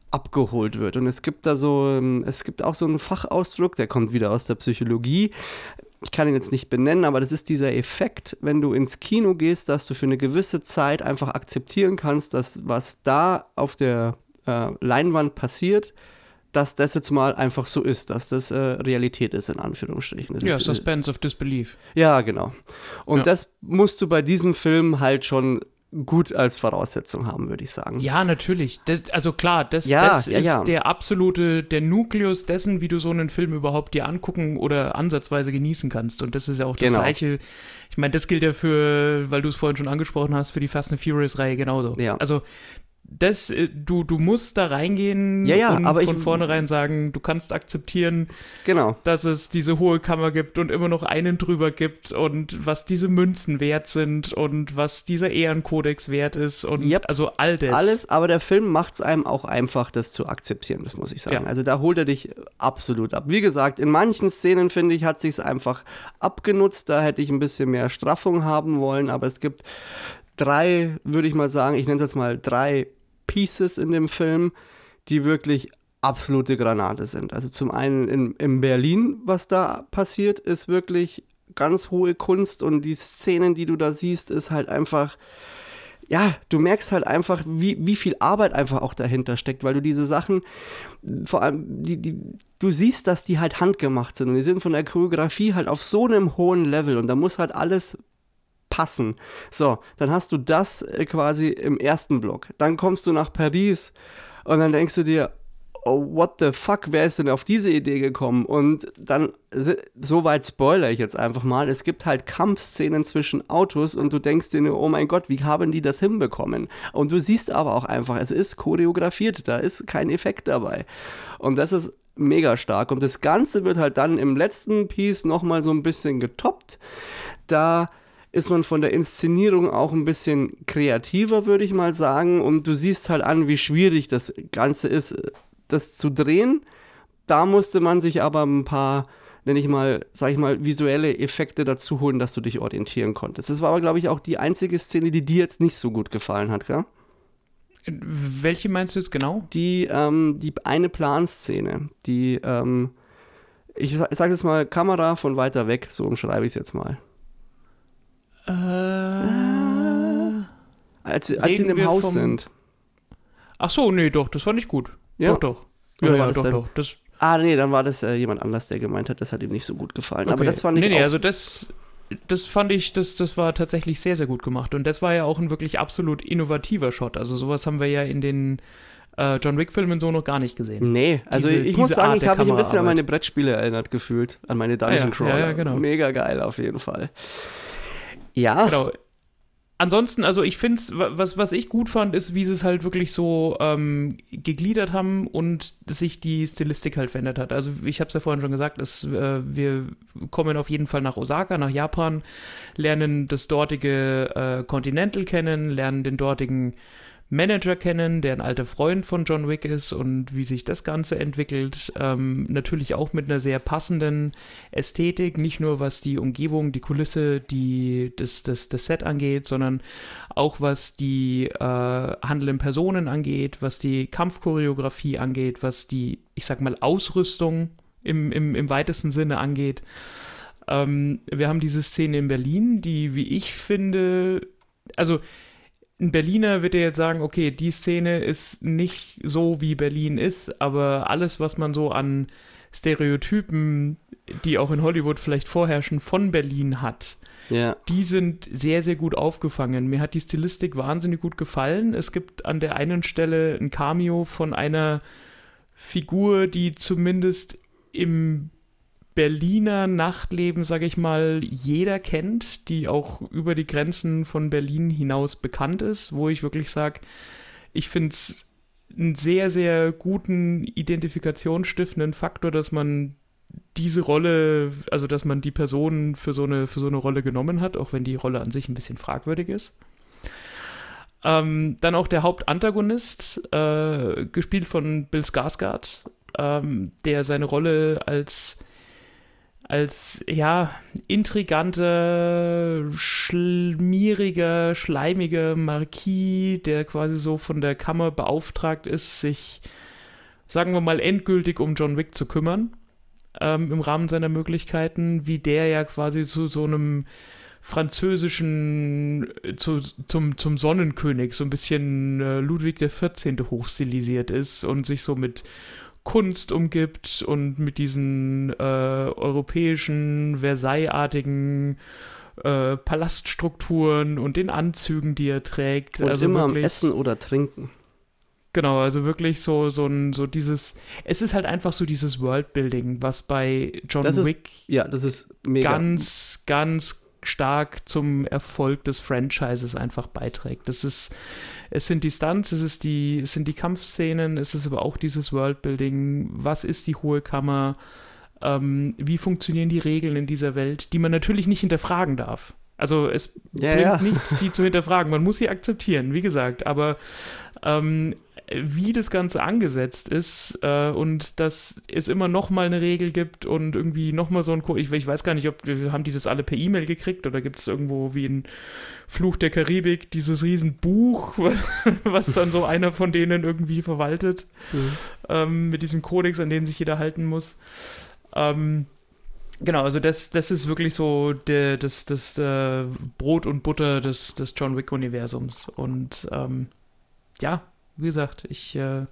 abgeholt wird. Und es gibt da so, ähm, es gibt auch so einen Fachausdruck, der kommt wieder aus der Psychologie. Ich kann ihn jetzt nicht benennen, aber das ist dieser Effekt, wenn du ins Kino gehst, dass du für eine gewisse Zeit einfach akzeptieren kannst, dass was da auf der äh, Leinwand passiert, dass das jetzt mal einfach so ist, dass das äh, Realität ist, in Anführungsstrichen. Das ja, ist, äh, Suspense of Disbelief. Ja, genau. Und Ja. das musst du bei diesem Film halt schon gut als Voraussetzung haben, würde ich sagen. Ja, natürlich. Das, also klar, das, Ja, das ja, ist ja. der absolute, der Nukleus dessen, wie du so einen Film überhaupt dir angucken oder ansatzweise genießen kannst. Und das ist ja auch das Genau. Gleiche. Ich meine, das gilt ja für, weil du es vorhin schon angesprochen hast, für die Fast and Furious-Reihe genauso. Ja. Also das, äh, du, du musst da reingehen Ja, ja, und aber ich- von vornherein sagen, du kannst akzeptieren, Genau. dass es diese hohe Kammer gibt und immer noch einen drüber gibt und was diese Münzen wert sind und was dieser Ehrenkodex wert ist und Yep. also all das. Alles, aber der Film macht es einem auch einfach, das zu akzeptieren, das muss ich sagen. Ja. Also da holt er dich absolut ab. Wie gesagt, in manchen Szenen, finde ich, hat sich einfach abgenutzt. Da hätte ich ein bisschen mehr Straffung haben wollen, aber es gibt drei, würde ich mal sagen, ich nenne es jetzt mal drei Set-Pieces in dem Film, die wirklich absolute Granate sind. Also zum einen in, in Berlin, was da passiert, ist wirklich ganz hohe Kunst und die Szenen, die du da siehst, ist halt einfach ja, du merkst halt einfach, wie, wie viel Arbeit einfach auch dahinter steckt, weil du diese Sachen, vor allem, die, die, du siehst, dass die halt handgemacht sind und die sind von der Choreografie halt auf so einem hohen Level und da muss halt alles passen. So, dann hast du das äh, quasi im ersten Block. Dann kommst du nach Paris und dann denkst du dir, oh, what the fuck, wer ist denn auf diese Idee gekommen? Und dann, so weit spoiler ich jetzt einfach mal, es gibt halt Kampfszenen zwischen Autos und du denkst dir, oh mein Gott, wie haben die das hinbekommen? Und du siehst aber auch einfach, es ist choreografiert, da ist kein Effekt dabei. Und das ist mega stark. Und das Ganze wird halt dann im letzten Piece nochmal so ein bisschen getoppt. Da ist man von der Inszenierung auch ein bisschen kreativer, würde ich mal sagen. Und du siehst halt an, wie schwierig das Ganze ist, das zu drehen. Da musste man sich aber ein paar, nenne ich mal, sag ich mal, visuelle Effekte dazu holen, dass du dich orientieren konntest. Das war aber, glaube ich, auch die einzige Szene, die dir jetzt nicht so gut gefallen hat, gell? Welche meinst du jetzt genau? Die, ähm, die eine Planszene, die, ähm, ich, sage jetzt mal, Kamera von weiter weg, so umschreibe ich es jetzt mal. Äh, als, als sie in dem Haus sind. Ach so, nee, doch, das fand ich gut. Ja. Doch, doch. Ja, ja, doch, doch. Das ah, nee, dann war das äh, jemand anders, der gemeint hat, das hat ihm nicht so gut gefallen. Okay. Aber das fand ich. Nee, nee, also das, das fand ich, das, das war tatsächlich sehr, sehr gut gemacht. Und das war ja auch ein wirklich absolut innovativer Shot. Also sowas haben wir ja in den äh, John Wick-Filmen so noch gar nicht gesehen. Nee, also diese, ich muss sagen, ich habe mich ein bisschen an meine Brettspiele erinnert gefühlt, an meine Dungeon Crawler. Ja, ja, genau. Mega geil auf jeden Fall. Ja. Genau ansonsten, also ich finde es, was, was ich gut fand, ist, wie sie es halt wirklich so ähm, gegliedert haben und sich die Stilistik halt verändert hat. Also ich habe es ja vorhin schon gesagt, es, äh, wir kommen auf jeden Fall nach Osaka, nach Japan, lernen das dortige äh, Continental kennen, lernen den dortigen Manager kennen, der ein alter Freund von John Wick ist und wie sich das Ganze entwickelt. Ähm, natürlich auch mit einer sehr passenden Ästhetik, nicht nur was die Umgebung, die Kulisse, die, das, das, das Set angeht, sondern auch was die äh, handelnden Personen angeht, was die Kampfchoreografie angeht, was die, ich sag mal, Ausrüstung im, im, im weitesten Sinne angeht. Ähm, wir haben diese Szene in Berlin, die, wie ich finde, also ein Berliner wird ja jetzt sagen, okay, die Szene ist nicht so, wie Berlin ist, aber alles, was man so an Stereotypen, die auch in Hollywood vielleicht vorherrschen, von Berlin hat, ja. die sind sehr, sehr gut aufgefangen. Mir hat die Stilistik wahnsinnig gut gefallen. Es gibt an der einen Stelle ein Cameo von einer Figur, die zumindest im Berliner Nachtleben, sage ich mal, jeder kennt, die auch über die Grenzen von Berlin hinaus bekannt ist, wo ich wirklich sage, ich finde es einen sehr, sehr guten identifikationsstiftenden Faktor, dass man diese Rolle, also dass man die Person für so eine, für so eine Rolle genommen hat, auch wenn die Rolle an sich ein bisschen fragwürdig ist. Ähm, dann auch der Hauptantagonist, äh, gespielt von Bill Skarsgård, ähm, der seine Rolle als als ja intriganter, schmieriger, schleimiger Marquis, der quasi so von der Kammer beauftragt ist, sich, sagen wir mal, endgültig um John Wick zu kümmern, ähm, im Rahmen seiner Möglichkeiten, wie der ja quasi zu so einem französischen, zu, zum, zum Sonnenkönig, so ein bisschen äh, Ludwig XIV. hochstilisiert ist und sich so mit Kunst umgibt und mit diesen äh, europäischen, Versailles-artigen äh, Palaststrukturen und den Anzügen, die er trägt. Und also immer wirklich, am Essen oder Trinken. Genau, also wirklich so, so ein, so dieses, es ist halt einfach so dieses Worldbuilding, was bei John das Wick ist, ja, das ist mega. ganz, ganz stark zum Erfolg des Franchises einfach beiträgt. Das ist, es sind die Stunts, es, ist die, es sind die Kampfszenen, es ist aber auch dieses Worldbuilding. Was ist die Hohe Kammer? Ähm, wie funktionieren die Regeln in dieser Welt, die man natürlich nicht hinterfragen darf. Also es ja, bringt ja. nichts, die zu hinterfragen. Man muss sie akzeptieren, wie gesagt. Aber ähm, wie das Ganze angesetzt ist äh, und dass es immer noch mal eine Regel gibt und irgendwie noch mal so ein Code. Ich, ich weiß gar nicht, ob haben die das alle per E-Mail gekriegt oder gibt es irgendwo wie ein Fluch der Karibik dieses Riesenbuch, was, was dann so einer von denen irgendwie verwaltet mhm. ähm, mit diesem Kodex, an den sich jeder halten muss. Ähm, genau, also das, das ist wirklich so der, das, das äh, Brot und Butter des, des John Wick-Universums. Und ähm, ja, wie gesagt, ich, äh,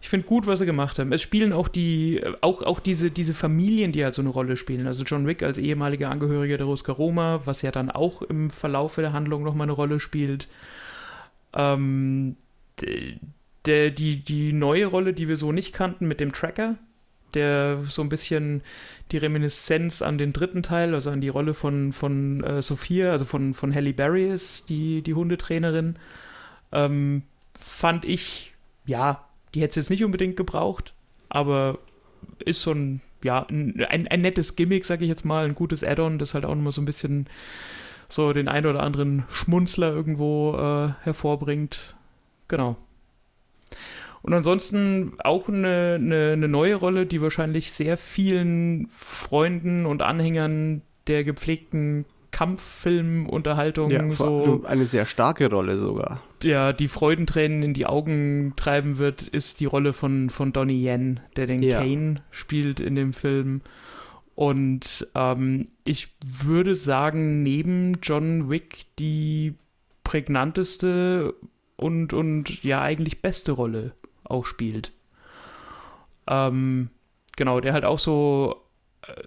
ich finde gut, was sie gemacht haben. Es spielen auch die, auch, auch diese, diese Familien, die halt so eine Rolle spielen. Also John Wick als ehemaliger Angehöriger der Ruska Roma, was ja dann auch im Verlauf der Handlung nochmal eine Rolle spielt. Ähm, der, die, die neue Rolle, die wir so nicht kannten mit dem Tracker, der so ein bisschen die Reminiszenz an den dritten Teil, also an die Rolle von, von äh, Sophia, also von, von Halle Berry ist, die, die Hundetrainerin. Ähm, fand ich, ja, die hätte es jetzt nicht unbedingt gebraucht, aber ist so ein, ja, ein, ein, nettes Gimmick, sag ich jetzt mal, ein gutes Add-on, das halt auch nochmal so ein bisschen so den ein oder anderen Schmunzler irgendwo äh, hervorbringt. Genau. Und ansonsten auch eine, eine, eine, neue Rolle, die wahrscheinlich sehr vielen Freunden und Anhängern der gepflegten Kampffilmunterhaltung ja, so. Eine sehr starke Rolle sogar. Der die Freudentränen in die Augen treiben wird, ist die Rolle von, von Donnie Yen, der den ja. Kane spielt in dem Film. Und ähm, ich würde sagen, neben John Wick die prägnanteste und, und ja eigentlich beste Rolle auch spielt. Ähm, genau, der halt auch so äh,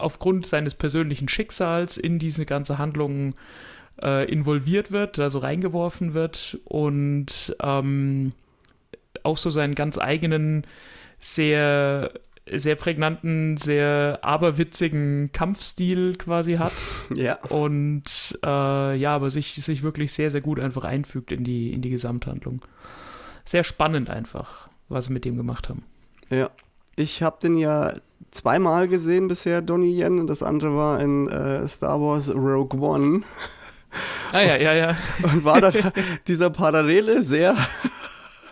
aufgrund seines persönlichen Schicksals in diese ganze Handlung äh, involviert wird, also reingeworfen wird und ähm, auch so seinen ganz eigenen, sehr, sehr prägnanten, sehr aberwitzigen Kampfstil quasi hat. Ja. Und äh, ja, aber sich, sich wirklich sehr, sehr gut einfach einfügt in die, in die Gesamthandlung. Sehr spannend einfach, was sie mit dem gemacht haben. Ja. Ich habe den ja zweimal gesehen bisher, Donnie Yen. Das andere war in äh, Star Wars Rogue One. Ah ja, ja, ja. Und war dann dieser Parallele sehr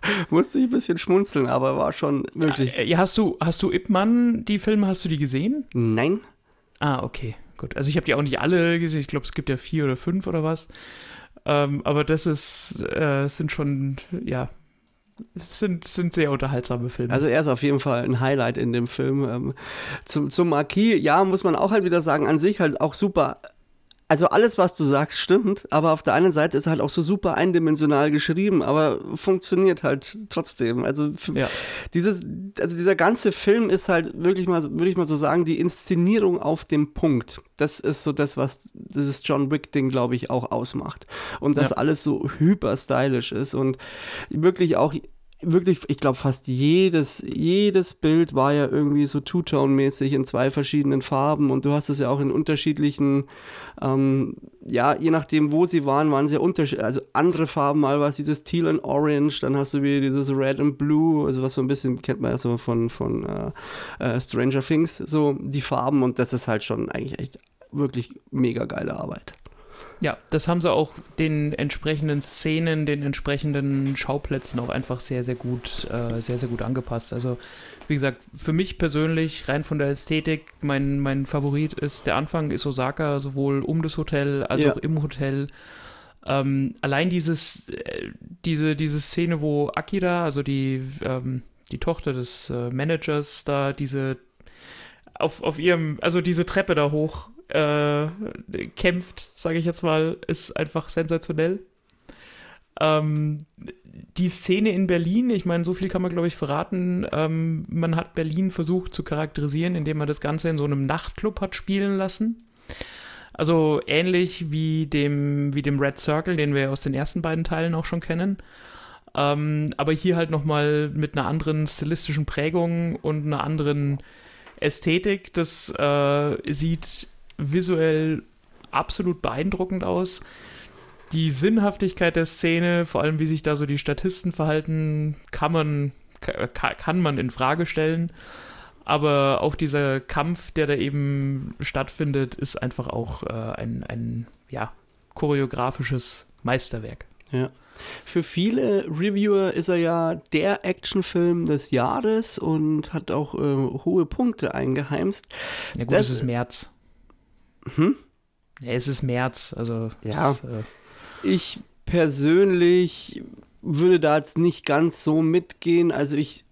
musste ich ein bisschen schmunzeln, aber war schon wirklich. Ja, hast du, hast du Ip Man, die Filme, hast du die gesehen? Nein. Ah, okay, gut. Also ich habe die auch nicht alle gesehen. Ich glaube, es gibt ja vier oder fünf oder was. Ähm, aber das ist, äh, sind schon, ja, sind, sind sehr unterhaltsame Filme. Also er ist auf jeden Fall ein Highlight in dem Film. Ähm, zum, zum Marquis, ja, muss man auch halt wieder sagen, an sich halt auch super also alles, was du sagst, stimmt, aber auf der einen Seite ist halt auch so super eindimensional geschrieben, aber funktioniert halt trotzdem. Also ja. dieses, also dieser ganze Film ist halt wirklich mal, würde ich mal so sagen, die Inszenierung auf dem Punkt. Das ist so das, was dieses John Wick-Ding, glaube ich, auch ausmacht. Und dass ja. alles so hyper stylisch ist und wirklich auch wirklich, ich glaube, fast jedes, jedes Bild war ja irgendwie so Two-Tone-mäßig in zwei verschiedenen Farben und du hast es ja auch in unterschiedlichen, ähm, ja, je nachdem, wo sie waren, waren sie ja unterschiedlich, also andere Farben, mal war es dieses Teal and Orange, dann hast du wieder dieses Red and Blue, also was so ein bisschen kennt man ja so von, von äh, äh, Stranger Things, so die Farben und das ist halt schon eigentlich echt wirklich mega geile Arbeit. Ja, das haben sie auch den entsprechenden Szenen, den entsprechenden Schauplätzen auch einfach sehr, sehr gut, äh, sehr, sehr gut angepasst. Also, wie gesagt, für mich persönlich, rein von der Ästhetik, mein, mein Favorit ist der Anfang, ist Osaka, sowohl um das Hotel als ja. auch im Hotel. Ähm, allein dieses, äh, diese, diese Szene, wo Akira, also die, ähm, die Tochter des äh, Managers, da diese auf, auf ihrem, also diese Treppe da hoch äh, kämpft, sage ich jetzt mal, ist einfach sensationell. Ähm, die Szene in Berlin, ich meine, so viel kann man, glaube ich, verraten. Ähm, man hat Berlin versucht zu charakterisieren, indem man das Ganze in so einem Nachtclub hat spielen lassen. Also ähnlich wie dem, wie dem Red Circle, den wir aus den ersten beiden Teilen auch schon kennen. Ähm, aber hier halt nochmal mit einer anderen stilistischen Prägung und einer anderen Ästhetik. Das äh, sieht visuell absolut beeindruckend aus. Die Sinnhaftigkeit der Szene, vor allem wie sich da so die Statisten verhalten, kann man, kann man in Frage stellen. Aber auch dieser Kampf, der da eben stattfindet, ist einfach auch äh, ein, ein ja, choreografisches Meisterwerk. Ja. Für viele Reviewer ist er ja der Actionfilm des Jahres und hat auch äh, hohe Punkte eingeheimst. Ja gut, das, es ist März. Hm? Ja, es ist März, also. Ja. Das, äh, ich persönlich würde da jetzt nicht ganz so mitgehen. Also ich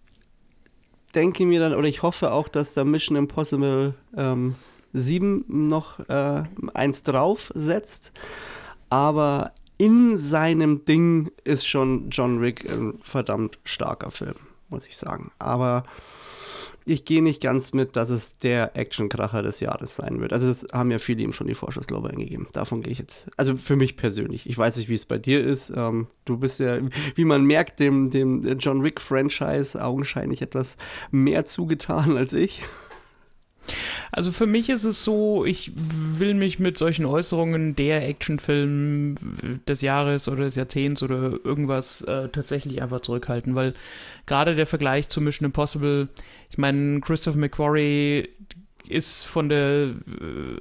denke mir dann, oder ich hoffe auch, dass da Mission Impossible ähm, 7 noch äh, eins draufsetzt. Aber in seinem Ding ist schon John Wick ein verdammt starker Film, muss ich sagen. Aber ich gehe nicht ganz mit, dass es der Actionkracher des Jahres sein wird. Also das haben ja viele ihm schon die Vorschusslorbeeren eingegeben. Davon gehe ich jetzt, also für mich persönlich. Ich weiß nicht, wie es bei dir ist. Ähm, du bist ja, wie man merkt, dem, dem John Wick-Franchise augenscheinlich etwas mehr zugetan als ich. Also für mich ist es so, ich will mich mit solchen Äußerungen der Actionfilm des Jahres oder des Jahrzehnts oder irgendwas äh, tatsächlich einfach zurückhalten, weil gerade der Vergleich zu Mission Impossible, ich meine, Christopher McQuarrie ist von der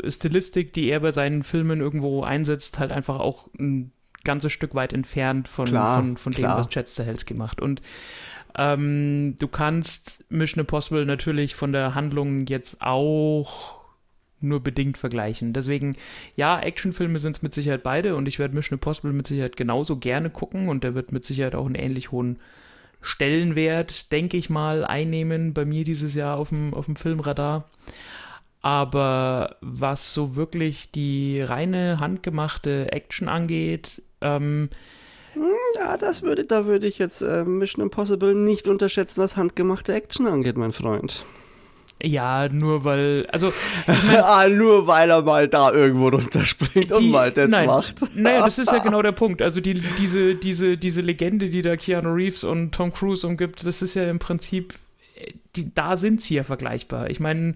äh, Stilistik, die er bei seinen Filmen irgendwo einsetzt, halt einfach auch ein ganzes Stück weit entfernt von, Klar, von, von dem, was Chad Stahelski macht. Und ähm, du kannst Mission Impossible natürlich von der Handlung jetzt auch nur bedingt vergleichen. Deswegen, ja, Actionfilme sind es mit Sicherheit beide und ich werde Mission Impossible mit Sicherheit genauso gerne gucken und der wird mit Sicherheit auch einen ähnlich hohen Stellenwert, denke ich mal, einnehmen bei mir dieses Jahr auf dem, auf dem Filmradar. Aber was so wirklich die reine handgemachte Action angeht, ähm, Ja, das würde, da würde ich jetzt äh, Mission Impossible nicht unterschätzen, was handgemachte Action angeht, mein Freund. ja, nur weil, also ah, nur weil er mal da irgendwo runterspringt und Die- mal das nein, macht. Naja, das ist ja genau der Punkt. Also die, diese, diese, diese Legende, die da Keanu Reeves und Tom Cruise umgibt, das ist ja im Prinzip, äh, die, da sind sie ja vergleichbar. Ich meine,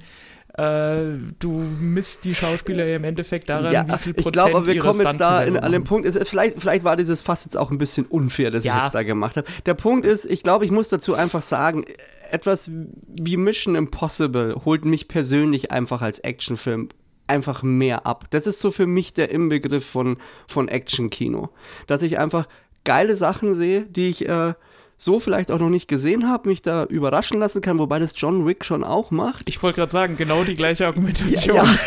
du misst die Schauspieler ja im Endeffekt daran, ja, wie viel ich Prozent glaube, aber wir kommen jetzt da in, an machen. Punkt, es, vielleicht, vielleicht war dieses Fass jetzt auch ein bisschen unfair, das ich Ja. jetzt da gemacht habe. Der Punkt ist, ich glaube, ich muss dazu einfach sagen, etwas wie Mission Impossible holt mich persönlich einfach als Actionfilm einfach mehr ab. Das ist so für mich der Inbegriff von, von Action-Kino. Dass ich einfach geile Sachen sehe, die ich äh, so vielleicht auch noch nicht gesehen habe, mich da überraschen lassen kann, wobei das John Wick schon auch macht. Ich wollte gerade sagen, genau die gleiche Argumentation. Ja,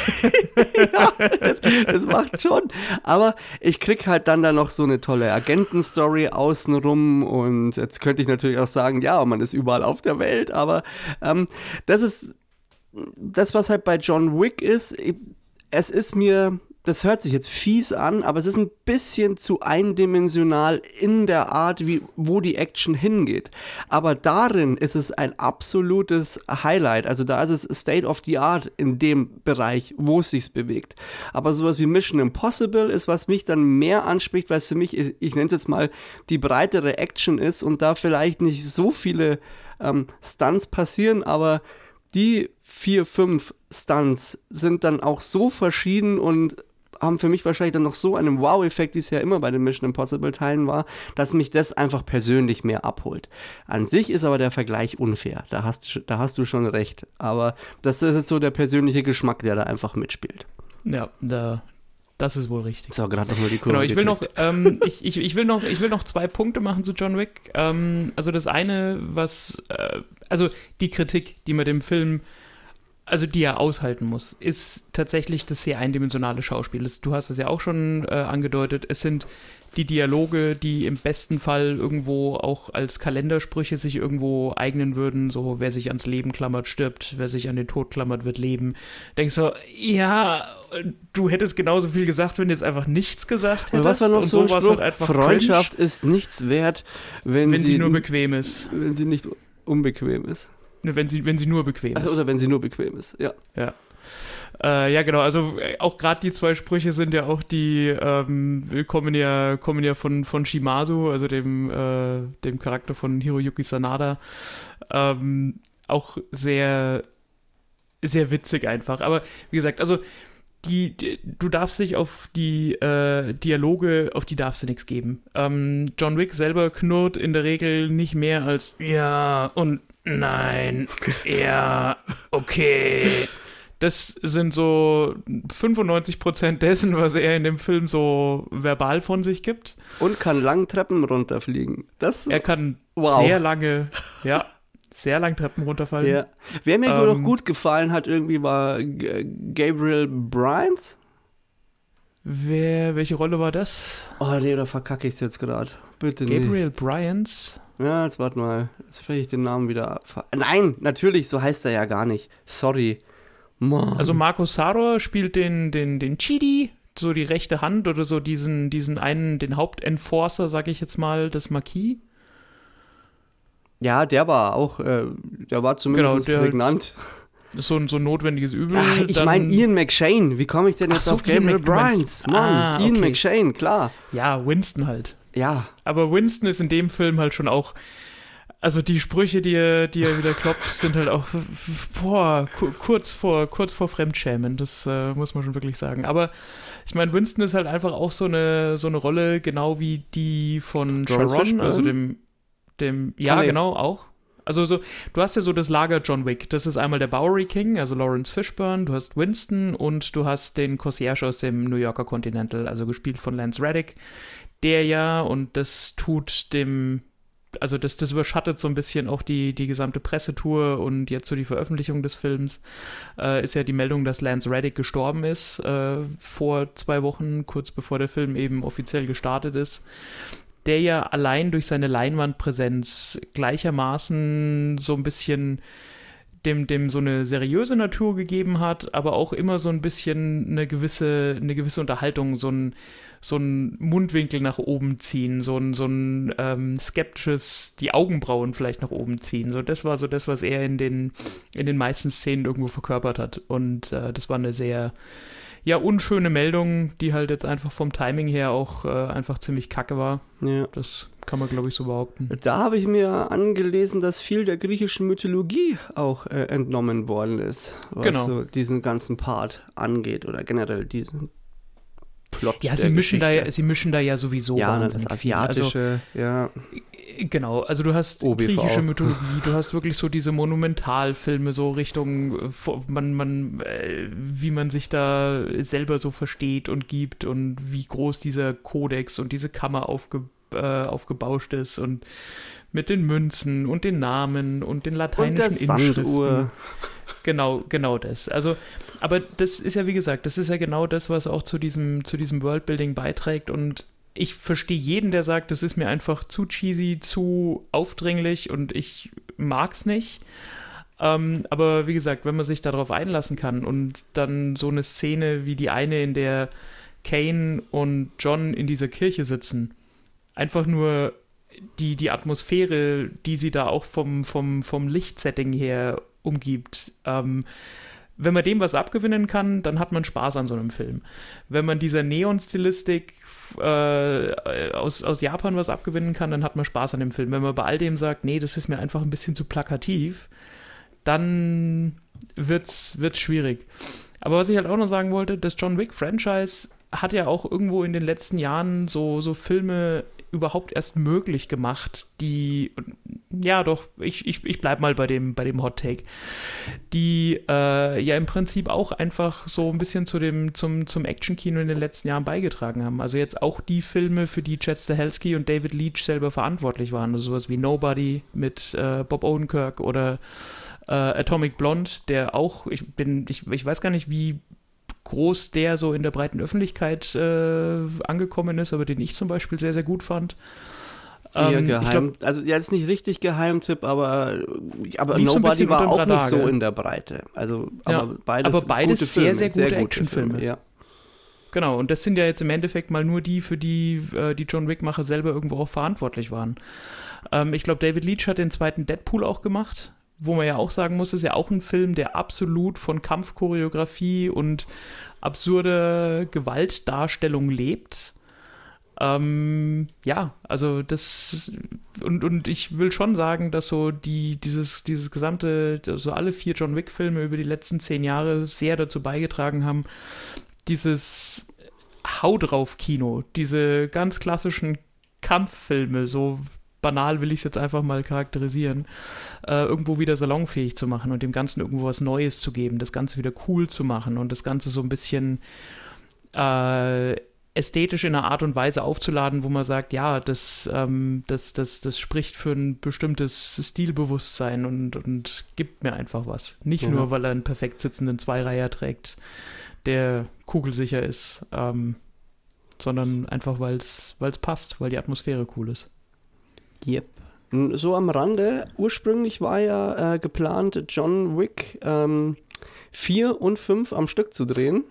ja das, das macht schon. Aber ich krieg halt dann da noch so eine tolle Agentenstory außenrum und jetzt könnte ich natürlich auch sagen, ja, man ist überall auf der Welt, aber ähm, das ist das, was halt bei John Wick ist. Es ist mir, das hört sich jetzt fies an, aber es ist ein bisschen zu eindimensional in der Art, wie, wo die Action hingeht. Aber darin ist es ein absolutes Highlight. Also da ist es State of the Art in dem Bereich, wo es sich bewegt. Aber sowas wie Mission Impossible ist, was mich dann mehr anspricht, weil es für mich, ich, nenne es jetzt mal, die breitere Action ist und da vielleicht nicht so viele ähm, Stunts passieren, aber die vier, fünf Stunts sind dann auch so verschieden und haben für mich wahrscheinlich dann noch so einen Wow-Effekt, wie es ja immer bei den Mission Impossible-Teilen war, dass mich das einfach persönlich mehr abholt. An sich ist aber der Vergleich unfair. Da hast, du- da hast du schon recht. Aber das ist jetzt so der persönliche Geschmack, der da einfach mitspielt. Ja, da, das ist wohl richtig. So, gerade noch mal die Kurve Genau, ich will noch, ähm, ich, ich, ich will noch, ich will noch zwei Punkte machen zu John Wick. Ähm, also das eine, was, äh, also die Kritik, die man dem Film, also die er aushalten muss, ist tatsächlich das sehr eindimensionale Schauspiel. Du hast es ja auch schon äh, angedeutet. Es sind die Dialoge, die im besten Fall irgendwo auch als Kalendersprüche sich irgendwo eignen würden. So, wer sich ans Leben klammert, stirbt. Wer sich an den Tod klammert, wird leben. Denkst du, ja, du hättest genauso viel gesagt, wenn du jetzt einfach nichts gesagt hättest. Und was war noch Und so ein war's Spruch? halt Freundschaft ist nichts wert, wenn, cringe, wenn sie, sie, nur bequem ist. wenn sie nicht unbequem ist. Ne, Wenn sie, wenn sie nur bequem Ach, ist. oder wenn sie nur bequem ist, ja. Ja. Äh, ja, genau. Also äh, auch gerade die zwei Sprüche sind ja auch die, ähm, kommen ja, kommen ja von, von Shimazu, also dem, äh, dem Charakter von Hiroyuki Sanada. Ähm, auch sehr, sehr witzig einfach. Aber wie gesagt, also die, die, du darfst dich auf die äh, Dialoge, auf die darfst du nichts geben. Ähm, John Wick selber knurrt in der Regel nicht mehr als ja und nein, ja, okay. das sind so 95% dessen, was er in dem Film so verbal von sich gibt. Und kann lang Treppen runterfliegen. Das, er kann wow. sehr lange, ja, sehr lang Treppen runterfallen. Ja. Wer mir ähm, noch gut gefallen hat, irgendwie war Gabriel Bryant. Wer, welche Rolle war das? Oh nee, da verkacke ich es jetzt gerade. Bitte Gabriel nicht. Bryant? Ja, jetzt warte mal. Jetzt spreche ich den Namen wieder. Nein, natürlich, so heißt er ja gar nicht. Sorry. Mann. Also Marco Saror spielt den, den, den Chidi, so die rechte Hand oder so diesen, diesen einen, den Hauptenforcer, sag ich jetzt mal, des Marquis. Ja, der war auch, äh, der war zumindest genau, der, prägnant. So ein, so ein notwendiges Übel. Ach, ich meine Ian McShane. Wie komme ich denn jetzt so, auf Gabriel Bryant? Mann, ah, Ian okay. McShane, klar. Ja, Winston halt. Ja. Aber Winston ist in dem Film halt schon auch also die Sprüche, die er, die er wieder kloppt, sind halt auch boah, kurz vor, kurz vor Fremdschämen. Das äh, muss man schon wirklich sagen. Aber ich meine, Winston ist halt einfach auch so eine, so eine Rolle, genau wie die von Sharon, also dem, dem, ja, Kann genau, auch. Also so, du hast ja so das Lager John Wick. Das ist einmal der Bowery King, also Lawrence Fishburne, du hast Winston und du hast den Concierge aus dem New Yorker Continental, also gespielt von Lance Reddick, der ja, und das tut dem also das, das überschattet so ein bisschen auch die, die gesamte Pressetour und jetzt so die Veröffentlichung des Films, äh, ist ja die Meldung, dass Lance Reddick gestorben ist äh, vor zwei Wochen, kurz bevor der Film eben offiziell gestartet ist. Der ja allein durch seine Leinwandpräsenz gleichermaßen so ein bisschen dem, dem so eine seriöse Natur gegeben hat, aber auch immer so ein bisschen eine gewisse, eine gewisse Unterhaltung, so ein so ein Mundwinkel nach oben ziehen, so ein, so ein ähm, skeptisches, die Augenbrauen vielleicht nach oben ziehen. So, das war so das, was er in den, in den meisten Szenen irgendwo verkörpert hat. Und äh, das war eine sehr, ja, unschöne Meldung, die halt jetzt einfach vom Timing her auch äh, einfach ziemlich kacke war. Ja. Das kann man, glaube ich, so behaupten. Da habe ich mir angelesen, dass viel der griechischen Mythologie auch äh, entnommen worden ist, was genau. so diesen ganzen Part angeht oder generell diesen Plot. Ja, sie mischen, da ja, sie mischen da ja sowieso ja, das Asiatische, also, ja. Genau, also du hast OBV. griechische Mythologie, du hast wirklich so diese Monumentalfilme, so Richtung, man, man, äh, wie man sich da selber so versteht und gibt und wie groß dieser Kodex und diese Kammer aufge, äh, aufgebauscht ist und mit den Münzen und den Namen und den lateinischen und der Inschriften. Sanduhr. Genau, genau das. Also, aber das ist ja, wie gesagt, das ist ja genau das, was auch zu diesem, zu diesem Worldbuilding beiträgt und ich verstehe jeden, der sagt, das ist mir einfach zu cheesy, zu aufdringlich und ich mag's nicht. Ähm, aber wie gesagt, wenn man sich darauf einlassen kann und dann so eine Szene wie die eine, in der Kane und John in dieser Kirche sitzen, einfach nur die, die Atmosphäre, die sie da auch vom, vom, vom Lichtsetting her umgibt. Ähm, wenn man dem was abgewinnen kann, dann hat man Spaß an so einem Film. Wenn man dieser Neon-Stilistik äh, aus, aus Japan was abgewinnen kann, dann hat man Spaß an dem Film. Wenn man bei all dem sagt, nee, das ist mir einfach ein bisschen zu plakativ, dann wird's, wird's schwierig. Aber was ich halt auch noch sagen wollte, das John Wick-Franchise hat ja auch irgendwo in den letzten Jahren so, so Filme überhaupt erst möglich gemacht, die, ja doch, ich, ich, ich bleib mal bei dem, bei dem Hot Take, die äh, ja im Prinzip auch einfach so ein bisschen zu dem, zum, zum Action-Kino in den letzten Jahren beigetragen haben. Also jetzt auch die Filme, für die Chad Stahelski und David Leach selber verantwortlich waren, also sowas wie Nobody mit äh, Bob Odenkirk oder äh, Atomic Blonde, der auch, ich bin, ich, ich weiß gar nicht, wie groß der so in der breiten Öffentlichkeit äh, angekommen ist, aber den ich zum Beispiel sehr, sehr gut fand. Ähm, geheim, glaub, also jetzt nicht richtig Geheimtipp, aber, aber Nobody war auch Radar, nicht so in der Breite. Also, aber ja, beides, aber beides sehr, Filme, sehr gute, gute Actionfilme. Ja. Genau, und das sind ja jetzt im Endeffekt mal nur die, für die äh, die John Wick-Macher selber irgendwo auch verantwortlich waren. Ähm, ich glaube, David Leach hat den zweiten Deadpool auch gemacht wo man ja auch sagen muss, ist ja auch ein Film, der absolut von Kampfchoreografie und absurde Gewaltdarstellung lebt. Ähm, ja, also das und, und ich will schon sagen, dass so die, dieses, dieses gesamte, so also alle vier John Wick-Filme über die letzten zehn Jahre sehr dazu beigetragen haben, dieses Hau drauf Kino, diese ganz klassischen Kampffilme, so banal will ich es jetzt einfach mal charakterisieren, äh, irgendwo wieder salonfähig zu machen und dem Ganzen irgendwo was Neues zu geben, das Ganze wieder cool zu machen und das Ganze so ein bisschen äh, ästhetisch in einer Art und Weise aufzuladen, wo man sagt, ja, das, ähm, das, das, das spricht für ein bestimmtes Stilbewusstsein und, und gibt mir einfach was. Nicht ja. nur, weil er einen perfekt sitzenden Zweireiher trägt, der kugelsicher ist, ähm, sondern einfach, weil es passt, weil die Atmosphäre cool ist. Yep. So am Rande, ursprünglich war ja äh, geplant, John Wick ähm, 4 und 5 am Stück zu drehen.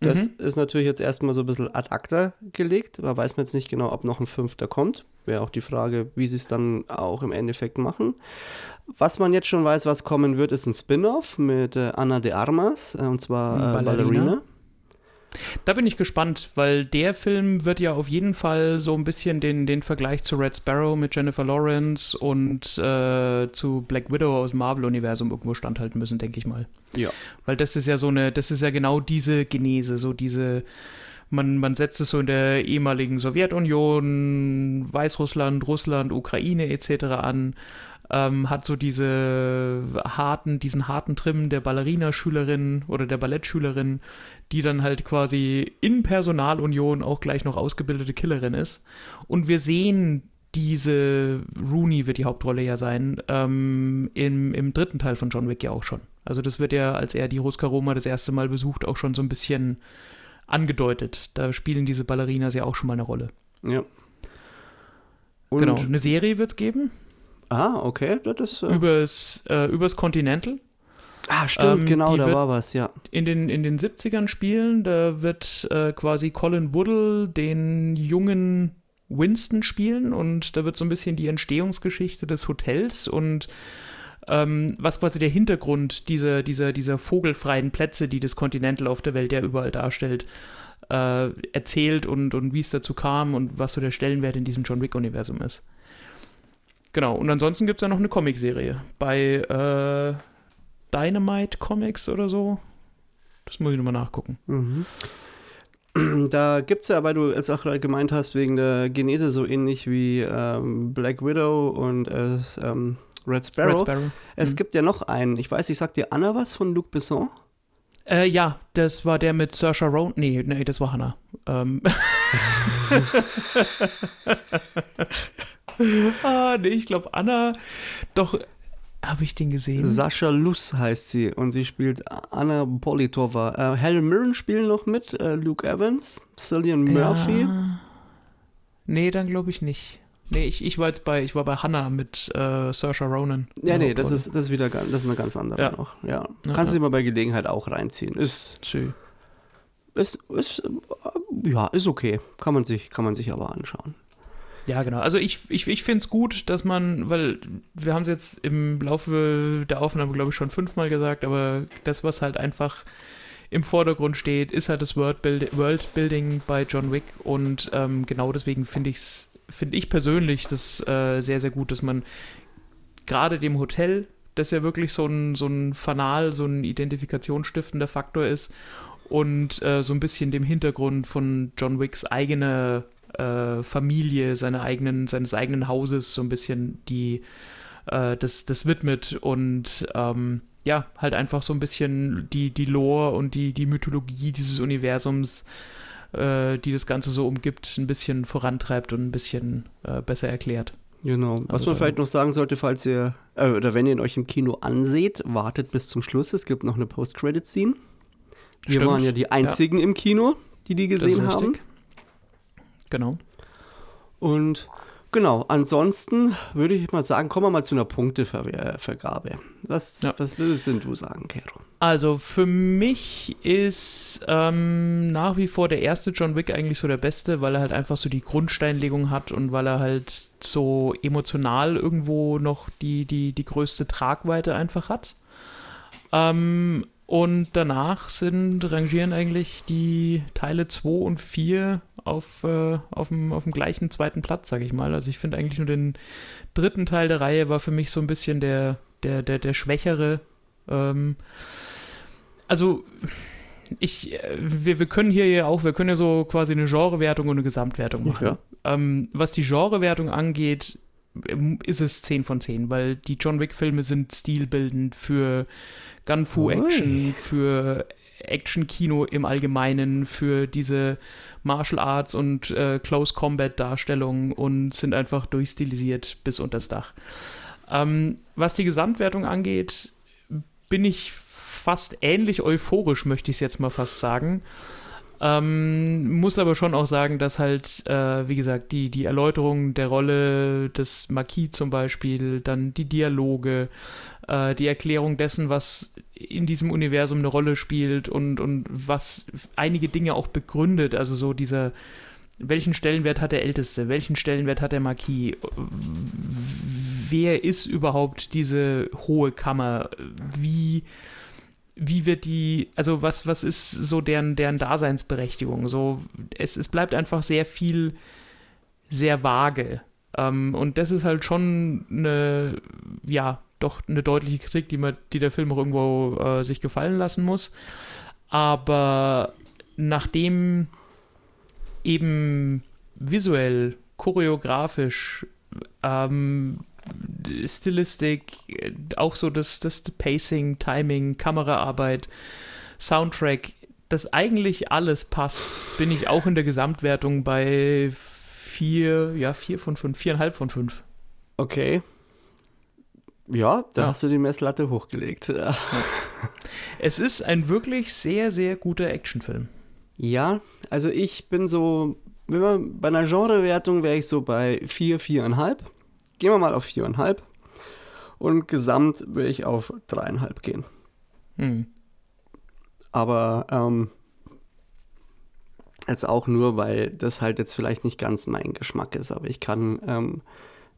Das mhm. ist natürlich jetzt erstmal so ein bisschen ad acta gelegt. Da weiß man jetzt nicht genau, ob noch ein fünfter kommt. Wäre auch die Frage, wie sie es dann auch im Endeffekt machen. Was man jetzt schon weiß, was kommen wird, ist ein Spin-off mit äh, Anna de Armas, äh, und zwar äh, Ballerina. Ballerina. Da bin ich gespannt, weil der Film wird ja auf jeden Fall so ein bisschen den, den Vergleich zu Red Sparrow mit Jennifer Lawrence und äh, zu Black Widow aus dem Marvel-Universum irgendwo standhalten müssen, denke ich mal. Ja. Weil das ist ja so eine, das ist ja genau diese Genese, so diese, man, man setzt es so in der ehemaligen Sowjetunion, Weißrussland, Russland, Ukraine etc. an ähm, hat so diese harten, diesen harten Trim der Ballerina-Schülerin oder der Ballettschülerin, die dann halt quasi in Personalunion auch gleich noch ausgebildete Killerin ist. Und wir sehen diese, Rooney wird die Hauptrolle ja sein, ähm, im, im dritten Teil von John Wick ja auch schon. Also das wird ja, als er die Ruska Roma das erste Mal besucht, auch schon so ein bisschen angedeutet. Da spielen diese Ballerinas ja auch schon mal eine Rolle. Ja. Und genau, eine Serie wird es geben. Ah, okay. Das, äh übers, äh, übers Continental. Ah, stimmt, ähm, genau, da war was, ja. In den, in den 70ern spielen, da wird äh, quasi Colin Woodle den jungen Winston spielen und da wird so ein bisschen die Entstehungsgeschichte des Hotels und ähm, was quasi der Hintergrund dieser, dieser, dieser vogelfreien Plätze, die das Continental auf der Welt ja überall darstellt, äh, erzählt und, und wie es dazu kam und was so der Stellenwert in diesem John Wick-Universum ist. Genau, und ansonsten gibt es ja noch eine Comicserie bei äh, Dynamite Comics oder so. Das muss ich nochmal nachgucken. Mhm. Da gibt es ja, weil du jetzt auch gerade gemeint hast, wegen der Genese so ähnlich wie ähm, Black Widow und äh, ähm, Red Sparrow. Red Sparrow. Es mhm. gibt ja noch einen, ich weiß, ich sag dir Anna was von Luc Besson? Äh, ja, das war der mit Saoirse Ronan. Nee, nee, das war Hannah. Ähm. ah, nee, ich glaube, Anna, doch, habe ich den gesehen? Sascha Luss heißt sie und sie spielt Anna Politova. Äh, Helen Mirren spielen noch mit, äh, Luke Evans, Cillian Murphy. Ja. Nee, dann glaube ich nicht. Nee, ich, ich war jetzt bei, ich war bei Hannah mit äh, Saoirse Ronan. Ja, nee, das ist, das ist wieder das ist eine ganz andere ja. noch. Ja. ja Kannst du ja. dir mal bei Gelegenheit auch reinziehen. Ist. Schön. Ist, ist, ja, ist okay. Kann man sich, kann man sich aber anschauen. Ja, genau. Also ich, ich, ich finde es gut, dass man, weil wir haben es jetzt im Laufe der Aufnahme, glaube ich, schon fünfmal gesagt, aber das, was halt einfach im Vordergrund steht, ist halt das Worldbuild Worldbuilding bei John Wick und ähm, genau deswegen finde ich es, finde ich persönlich das äh, sehr, sehr gut, dass man gerade dem Hotel, das ja wirklich so ein, so ein Fanal, so ein identifikationsstiftender Faktor ist und äh, so ein bisschen dem Hintergrund von John Wicks eigene äh, Familie, seine eigenen, seines eigenen Hauses so ein bisschen die äh, das, das widmet und ähm, ja, halt einfach so ein bisschen die, die Lore und die, die Mythologie dieses Universums, äh, die das Ganze so umgibt, ein bisschen vorantreibt und ein bisschen äh, besser erklärt. Genau. Was also, man vielleicht noch sagen sollte, falls ihr, äh, oder wenn ihr ihn euch im Kino anseht, wartet bis zum Schluss. Es gibt noch eine Post-Credit-Scene. Wir waren ja die einzigen ja. im Kino, die die gesehen haben. Richtig. Genau. Und genau, ansonsten würde ich mal sagen, kommen wir mal zu einer Punktevergabe. Was, ja. was würdest denn du sagen, Kero? Also für mich ist ähm, nach wie vor der erste John Wick eigentlich so der beste, weil er halt einfach so die Grundsteinlegung hat und weil er halt so emotional irgendwo noch die, die, die größte Tragweite einfach hat. Ähm, und danach sind, rangieren eigentlich die Teile 2 und 4 auf, äh, auf, dem, auf dem gleichen zweiten Platz, sag ich mal. Also ich finde eigentlich nur den dritten Teil der Reihe war für mich so ein bisschen der, der, der, der schwächere. Ähm, also ich, äh, wir, wir können hier ja auch, wir können ja so quasi eine Genrewertung und eine Gesamtwertung machen. Ja. Ähm, was die Genrewertung angeht, ähm, ist es 10 von 10, weil die John Wick-Filme sind stilbildend für Gun-Fu-Action, für Action-Kino im Allgemeinen, für diese Martial Arts und äh, Close Combat-Darstellungen und sind einfach durchstilisiert bis unters Dach. Ähm, was die Gesamtwertung angeht, bin ich fast ähnlich euphorisch, möchte ich es jetzt mal fast sagen. Ähm, muss aber schon auch sagen, dass halt, äh, wie gesagt, die, die Erläuterung der Rolle des Marquis zum Beispiel, dann die Dialoge, äh, die Erklärung dessen, was in diesem Universum eine Rolle spielt und, und was einige Dinge auch begründet, also so dieser, welchen Stellenwert hat der Älteste, welchen Stellenwert hat der Marquis, wer ist überhaupt diese hohe Kammer, wie wie wird die, also was, was ist so deren, deren Daseinsberechtigung? So, es, es bleibt einfach sehr viel sehr vage. Ähm, und das ist halt schon eine, ja, doch eine deutliche Kritik, die, man, die der Film auch irgendwo äh, sich gefallen lassen muss. Aber nachdem eben visuell, choreografisch, ähm, Stilistik, auch so das, das Pacing, Timing, Kameraarbeit, Soundtrack, das eigentlich alles passt, bin ich auch in der Gesamtwertung bei vier, ja, vier von fünf, viereinhalb von fünf. Okay. Ja, da ja. hast du die Messlatte hochgelegt. Ja. Es ist ein wirklich sehr, sehr guter Actionfilm. Ja, also ich bin so, wenn man bei einer Genrewertung wäre ich so bei vier, viereinhalb. Gehen wir mal auf viereinhalb. Und gesamt will ich auf dreieinhalb gehen. Mhm. Aber ähm, jetzt auch nur, weil das halt jetzt vielleicht nicht ganz mein Geschmack ist. Aber ich kann ähm,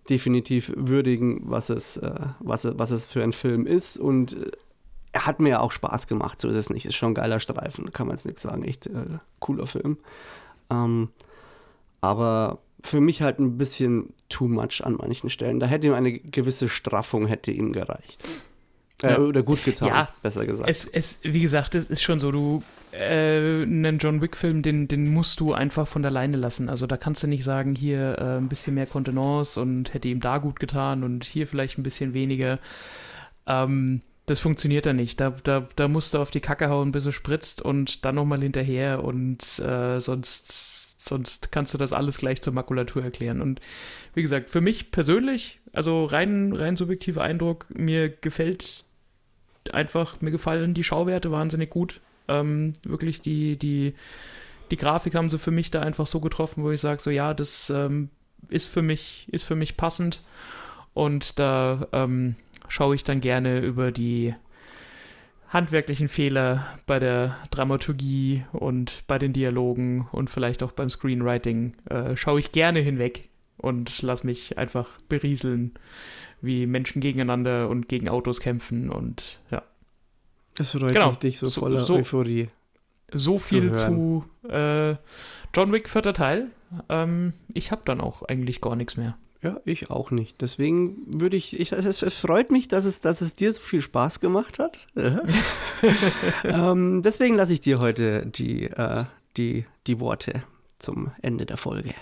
definitiv würdigen, was es, äh, was, was es für ein Film ist. Und äh, er hat mir auch Spaß gemacht. So ist es nicht. Ist schon ein geiler Streifen, kann man jetzt nichts sagen. Echt äh, cooler Film. Ähm, aber für mich halt ein bisschen too much an manchen Stellen. Da hätte ihm eine gewisse Straffung hätte ihm gereicht. Äh, ja. Oder gut getan, ja, besser gesagt. Es, es, wie gesagt, es ist schon so, du äh, einen John Wick-Film, den, den musst du einfach von der Leine lassen. Also da kannst du nicht sagen, hier äh, ein bisschen mehr Kontenance und hätte ihm da gut getan und hier vielleicht ein bisschen weniger. Ähm, das funktioniert da nicht. Da, da, da musst du auf die Kacke hauen, bis es spritzt und dann nochmal hinterher und äh, sonst sonst kannst du das alles gleich zur Makulatur erklären. Und wie gesagt, für mich persönlich, also rein, rein subjektiver Eindruck, mir gefällt einfach, mir gefallen die Schauwerte wahnsinnig gut. Ähm, wirklich die, die, die Grafik haben sie für mich da einfach so getroffen, wo ich sage, so ja, das ähm, ist für mich, ist für mich passend. Und da ähm, schaue ich dann gerne über die handwerklichen Fehler bei der Dramaturgie und bei den Dialogen und vielleicht auch beim Screenwriting äh, schaue ich gerne hinweg und lasse mich einfach berieseln, wie Menschen gegeneinander und gegen Autos kämpfen und ja. Das freut genau. mich, dich so, so voller so, Euphorie. So viel zu, zu äh, John Wick vierter Teil. Ähm, ich habe dann auch eigentlich gar nichts mehr. Ja, ich auch nicht. Deswegen würde ich, ich es, es, freut mich, dass es, dass es dir so viel Spaß gemacht hat. ähm, deswegen lasse ich dir heute die, äh, die, die Worte zum Ende der Folge.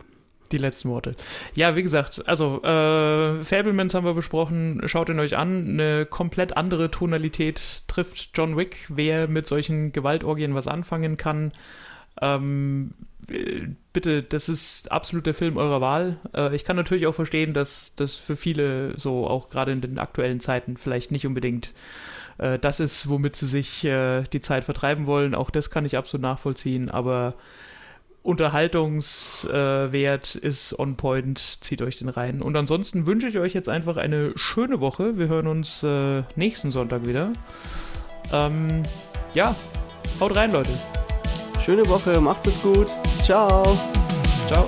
Die letzten Worte. Ja, wie gesagt, also äh, Fablemans haben wir besprochen, schaut ihn euch an. Eine komplett andere Tonalität trifft John Wick. Wer mit solchen Gewaltorgien was anfangen kann, ähm, bitte, das ist absolut der Film eurer Wahl. Äh, ich kann natürlich auch verstehen, dass das für viele so auch gerade in den aktuellen Zeiten vielleicht nicht unbedingt äh, das ist, womit sie sich äh, die Zeit vertreiben wollen. Auch das kann ich absolut nachvollziehen, aber Unterhaltungswert ist on point, zieht euch den rein. Und ansonsten wünsche ich euch jetzt einfach eine schöne Woche. Wir hören uns nächsten Sonntag wieder. Ähm, ja, haut rein, Leute. Schöne Woche, macht es gut. Ciao. Ciao.